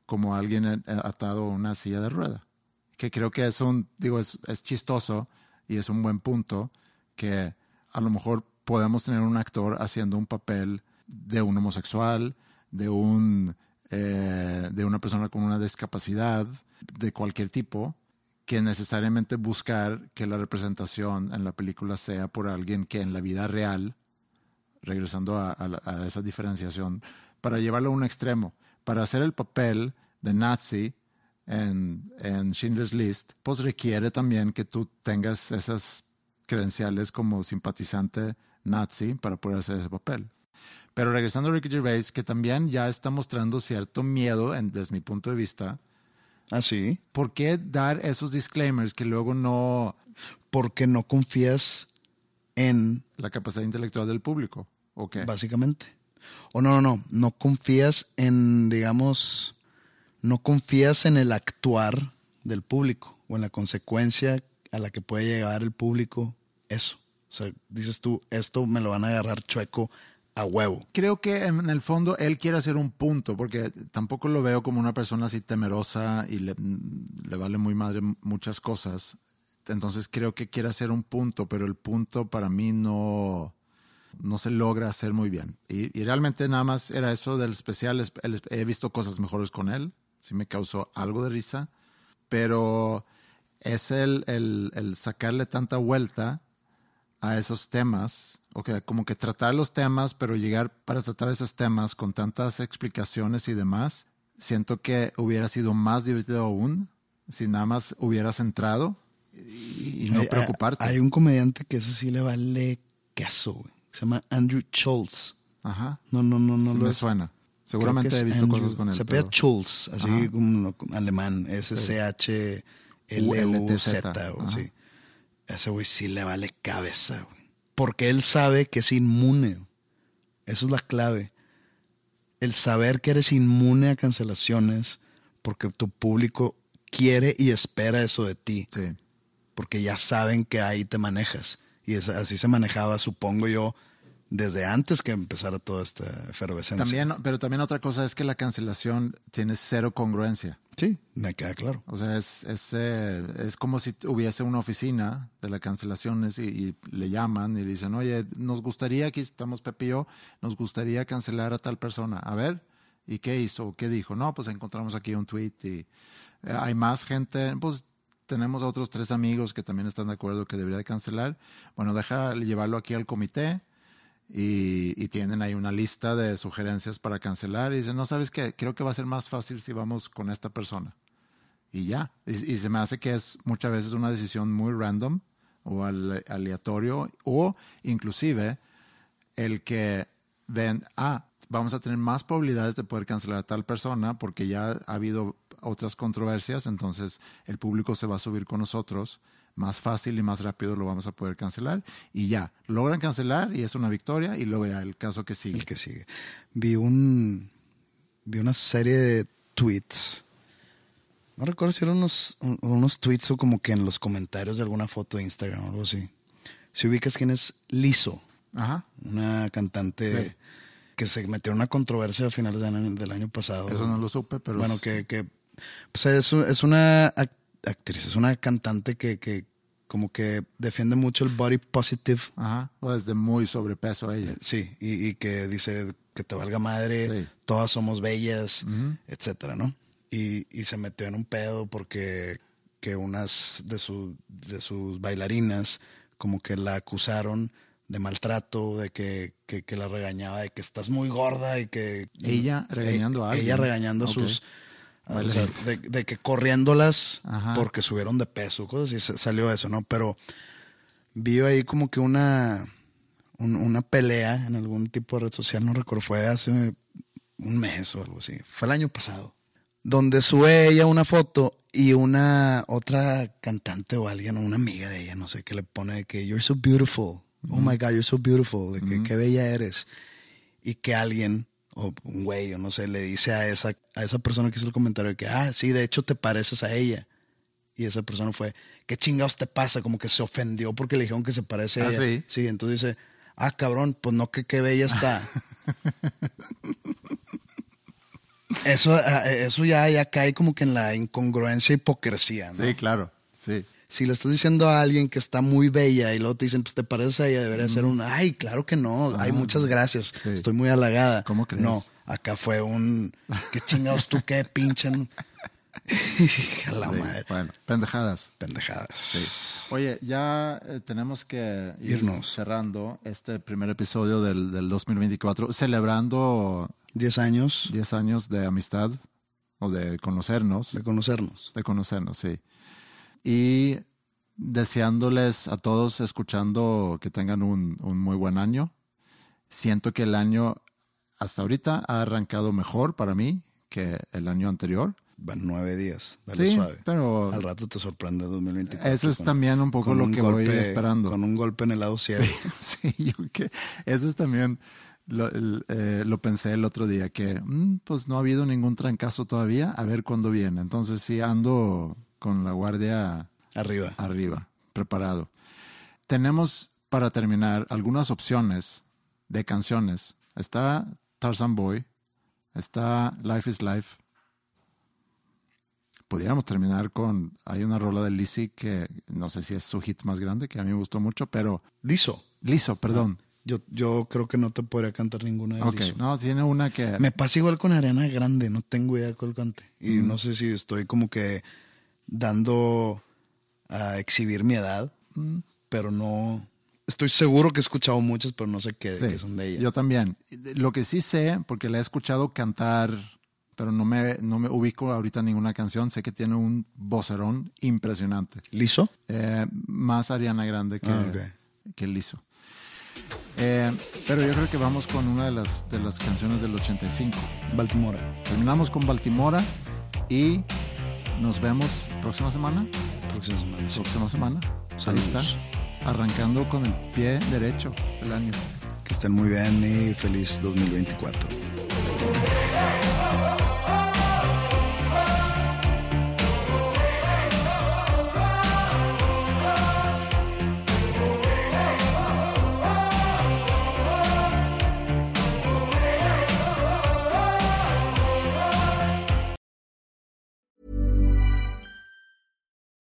B: como alguien eh, atado a una silla de rueda. Que creo que es un, digo, es, es chistoso y es un buen punto que a lo mejor podemos tener un actor haciendo un papel de un homosexual, de un eh, de una persona con una discapacidad de cualquier tipo, que necesariamente buscar que la representación en la película sea por alguien que en la vida real, regresando a, a a esa diferenciación, para llevarlo a un extremo, para hacer el papel de nazi en, en Schindler's List, pues requiere también que tú tengas esas credenciales como simpatizante nazi para poder hacer ese papel. Pero regresando a Ricky Gervais, que también ya está mostrando cierto miedo, en- desde mi punto de vista,
C: Ah, sí.
B: ¿por qué dar esos disclaimers que luego no
C: Porque no confías en,
B: la capacidad intelectual del público? ¿O qué?
C: básicamente. O no, no, no. No confías en, digamos, no confías en el actuar del público o en la consecuencia a la que puede llegar el público. Eso. O sea, dices tú, esto me lo van a agarrar chueco a huevo.
B: Creo que en el fondo él quiere hacer un punto, porque tampoco lo veo como una persona así temerosa y le, le vale muy madre muchas cosas. Entonces creo que quiere hacer un punto, pero el punto para mí no, no se logra hacer muy bien. Y, y realmente nada más era eso del especial. He visto cosas mejores con él. Sí me causó algo de risa. Pero es el, el, el sacarle tanta vuelta a esos temas, o que como que tratar los temas, pero llegar para tratar esos temas con tantas explicaciones y demás, siento que hubiera sido más divertido aún si nada más hubieras entrado y, y no
C: Hay-
B: preocuparte.
C: Hay, un comediante que ese sí le vale queso, güey. Se llama Andrew Schultz.
B: Ajá.
C: No, no, no, no
B: Sí
C: lo
B: me
C: es.
B: suena. Seguramente he visto
C: Andrew.
B: cosas con él.
C: Se
B: pero-
C: apellida Schultz, así
B: Ajá.
C: como alemán. S-C-H-L-U-Z, sí. Ese güey sí le vale cabeza, güey. Porque él sabe que es inmune. güey. Eso es la clave. El saber que eres inmune a cancelaciones porque tu público quiere y espera eso de ti
B: Sí.
C: porque ya saben que ahí te manejas. Y es- así se manejaba, supongo yo, desde antes que empezara toda esta efervescencia.
B: También, pero también otra cosa es que la cancelación tiene cero congruencia.
C: Sí, me queda claro.
B: O sea, es, es, eh, es como si hubiese una oficina de las cancelaciones y, le llaman y le dicen, oye, nos gustaría, aquí estamos yo, nos gustaría cancelar a tal persona. A ver, ¿y qué hizo? ¿Qué dijo? No, pues encontramos aquí un tweet y eh, hay más gente, pues tenemos a otros tres amigos que también están de acuerdo que debería de cancelar. Bueno, deja llevarlo aquí al comité y, y tienen ahí una lista de sugerencias para cancelar y dicen, no sabes qué, creo que va a ser más fácil si vamos con esta persona. Y ya, y, y se me hace que es muchas veces una decisión muy random o ale- aleatorio o inclusive el que ven, ah, vamos a tener más probabilidades de poder cancelar a tal persona porque ya ha habido otras controversias, entonces el público se va a subir con nosotros, más fácil y más rápido lo vamos a poder cancelar y ya, logran cancelar y es una victoria y luego ya el caso que sigue.
C: El que sigue. Vi un. Vi una serie de tweets. No recuerdo si eran unos, un- unos tweets o como que en los comentarios de alguna foto de Instagram o algo así. Si ubicas quién es Lizo,
B: Ajá,
C: una cantante
B: Sí.
C: que se metió en una controversia a finales del año, del año pasado.
B: eso no lo supe, pero
C: bueno,
B: es-
C: que, que pues es, es una actriz, es una cantante que, que como que defiende mucho el body positive,
B: Ajá, o desde muy sobrepeso ella.
C: sí, y, y que dice que te valga madre,
B: Sí.
C: todas somos bellas, etcétera, ¿no? Y, y se metió en un pedo porque que unas de, su, de sus bailarinas como que la acusaron de maltrato, de que, que, que la regañaba, de que estás muy gorda y que...
B: Ella regañando a alguien.
C: Ella regañando a sus... o sea, <laughs> de, de que corriéndolas
B: Ajá.
C: porque subieron de peso, cosas sa- salió eso, ¿no? Pero vi ahí como que una, un- una pelea en algún tipo de red social, no recuerdo, fue hace un mes o algo así, fue el año pasado, donde sube ella una foto y una otra cantante o alguien, o una amiga de ella, no sé, que le pone de que you're so beautiful, oh my God, you're so beautiful, de que qué bella eres. Y que alguien, o un güey, o no sé, le dice a esa, a esa persona que hizo el comentario que, ah, sí, de hecho te pareces a ella. Y esa persona fue, ¿qué chingados te pasa? Como que se ofendió porque le dijeron que se parece a
B: Ah,
C: ella.
B: ¿sí?
C: Sí, entonces dice, ah, cabrón, pues no, que qué bella está. <laughs> eso, ah, eso ya, ya cae como que en la incongruencia, hipocresía, ¿no?
B: Sí, claro, sí.
C: Si le estás diciendo a alguien que está muy bella y luego te dicen, pues te pareces a ella, debería ser un, ay, claro que no, ay, muchas gracias,
B: Sí.
C: estoy muy halagada.
B: ¿Cómo crees?
C: No, acá fue un, qué chingados tú qué pinchan. <laughs> Hija la
B: Sí,
C: madre.
B: Bueno, pendejadas.
C: Pendejadas.
B: Oye, ya eh, tenemos que ir
C: Irnos.
B: cerrando este primer episodio del, del 2024, celebrando
C: 10 años
B: 10 años de amistad o de conocernos,
C: de conocernos.
B: de conocernos, sí. Y deseándoles a todos escuchando que tengan un, un muy buen año. Siento que el año hasta ahorita ha arrancado mejor para mí que el año anterior.
C: Van nueve días, dale
B: Sí,
C: suave.
B: pero
C: Al rato te sorprende 2024.
B: eso es
C: con-
B: también un poco lo
C: un
B: que voy
C: golpe-
B: esperando.
C: Con un golpe en el lado ciego.
B: Sí, <laughs> sí, yo que eso es también lo, el, eh, lo pensé el otro día que mm, pues no ha habido ningún trancazo todavía, a ver cuándo viene. Entonces sí ando con la guardia
C: Arriba.
B: arriba, preparado. Tenemos para terminar algunas opciones de canciones. Está Tarzan Boy, está Life is Life. Pudiéramos terminar con, hay una rola de Lizzy que no sé si es su hit más grande, que a mí me gustó mucho, pero
C: Liso.
B: Liso, perdón.
C: Yo, yo creo que no te podría cantar ninguna de
B: Ok,
C: Lizzo.
B: no, tiene una que...
C: Me pasa igual con Ariana Grande, no tengo idea cuál cante. Y
B: Mm.
C: no sé si estoy como que dando a exhibir mi edad,
B: Mm.
C: pero no. Estoy seguro que he escuchado muchas, pero no sé qué,
B: Sí,
C: qué son de ella.
B: Yo también. Lo que sí sé, porque la he escuchado cantar, pero no me, no me ubico ahorita ninguna canción, sé que tiene un vocerón impresionante.
C: ¿Liso?
B: Eh, más Ariana Grande que,
C: Ah,
B: que Lizzo. Eh, pero yo creo que vamos con una de las, de las canciones del 85.
C: Baltimora.
B: Terminamos con Baltimora y nos vemos próxima semana.
C: Próxima semana. sí.
B: Próxima semana.
C: Saludos.
B: Ahí está. Arrancando con el pie derecho el año.
C: Que estén muy bien y feliz 2024.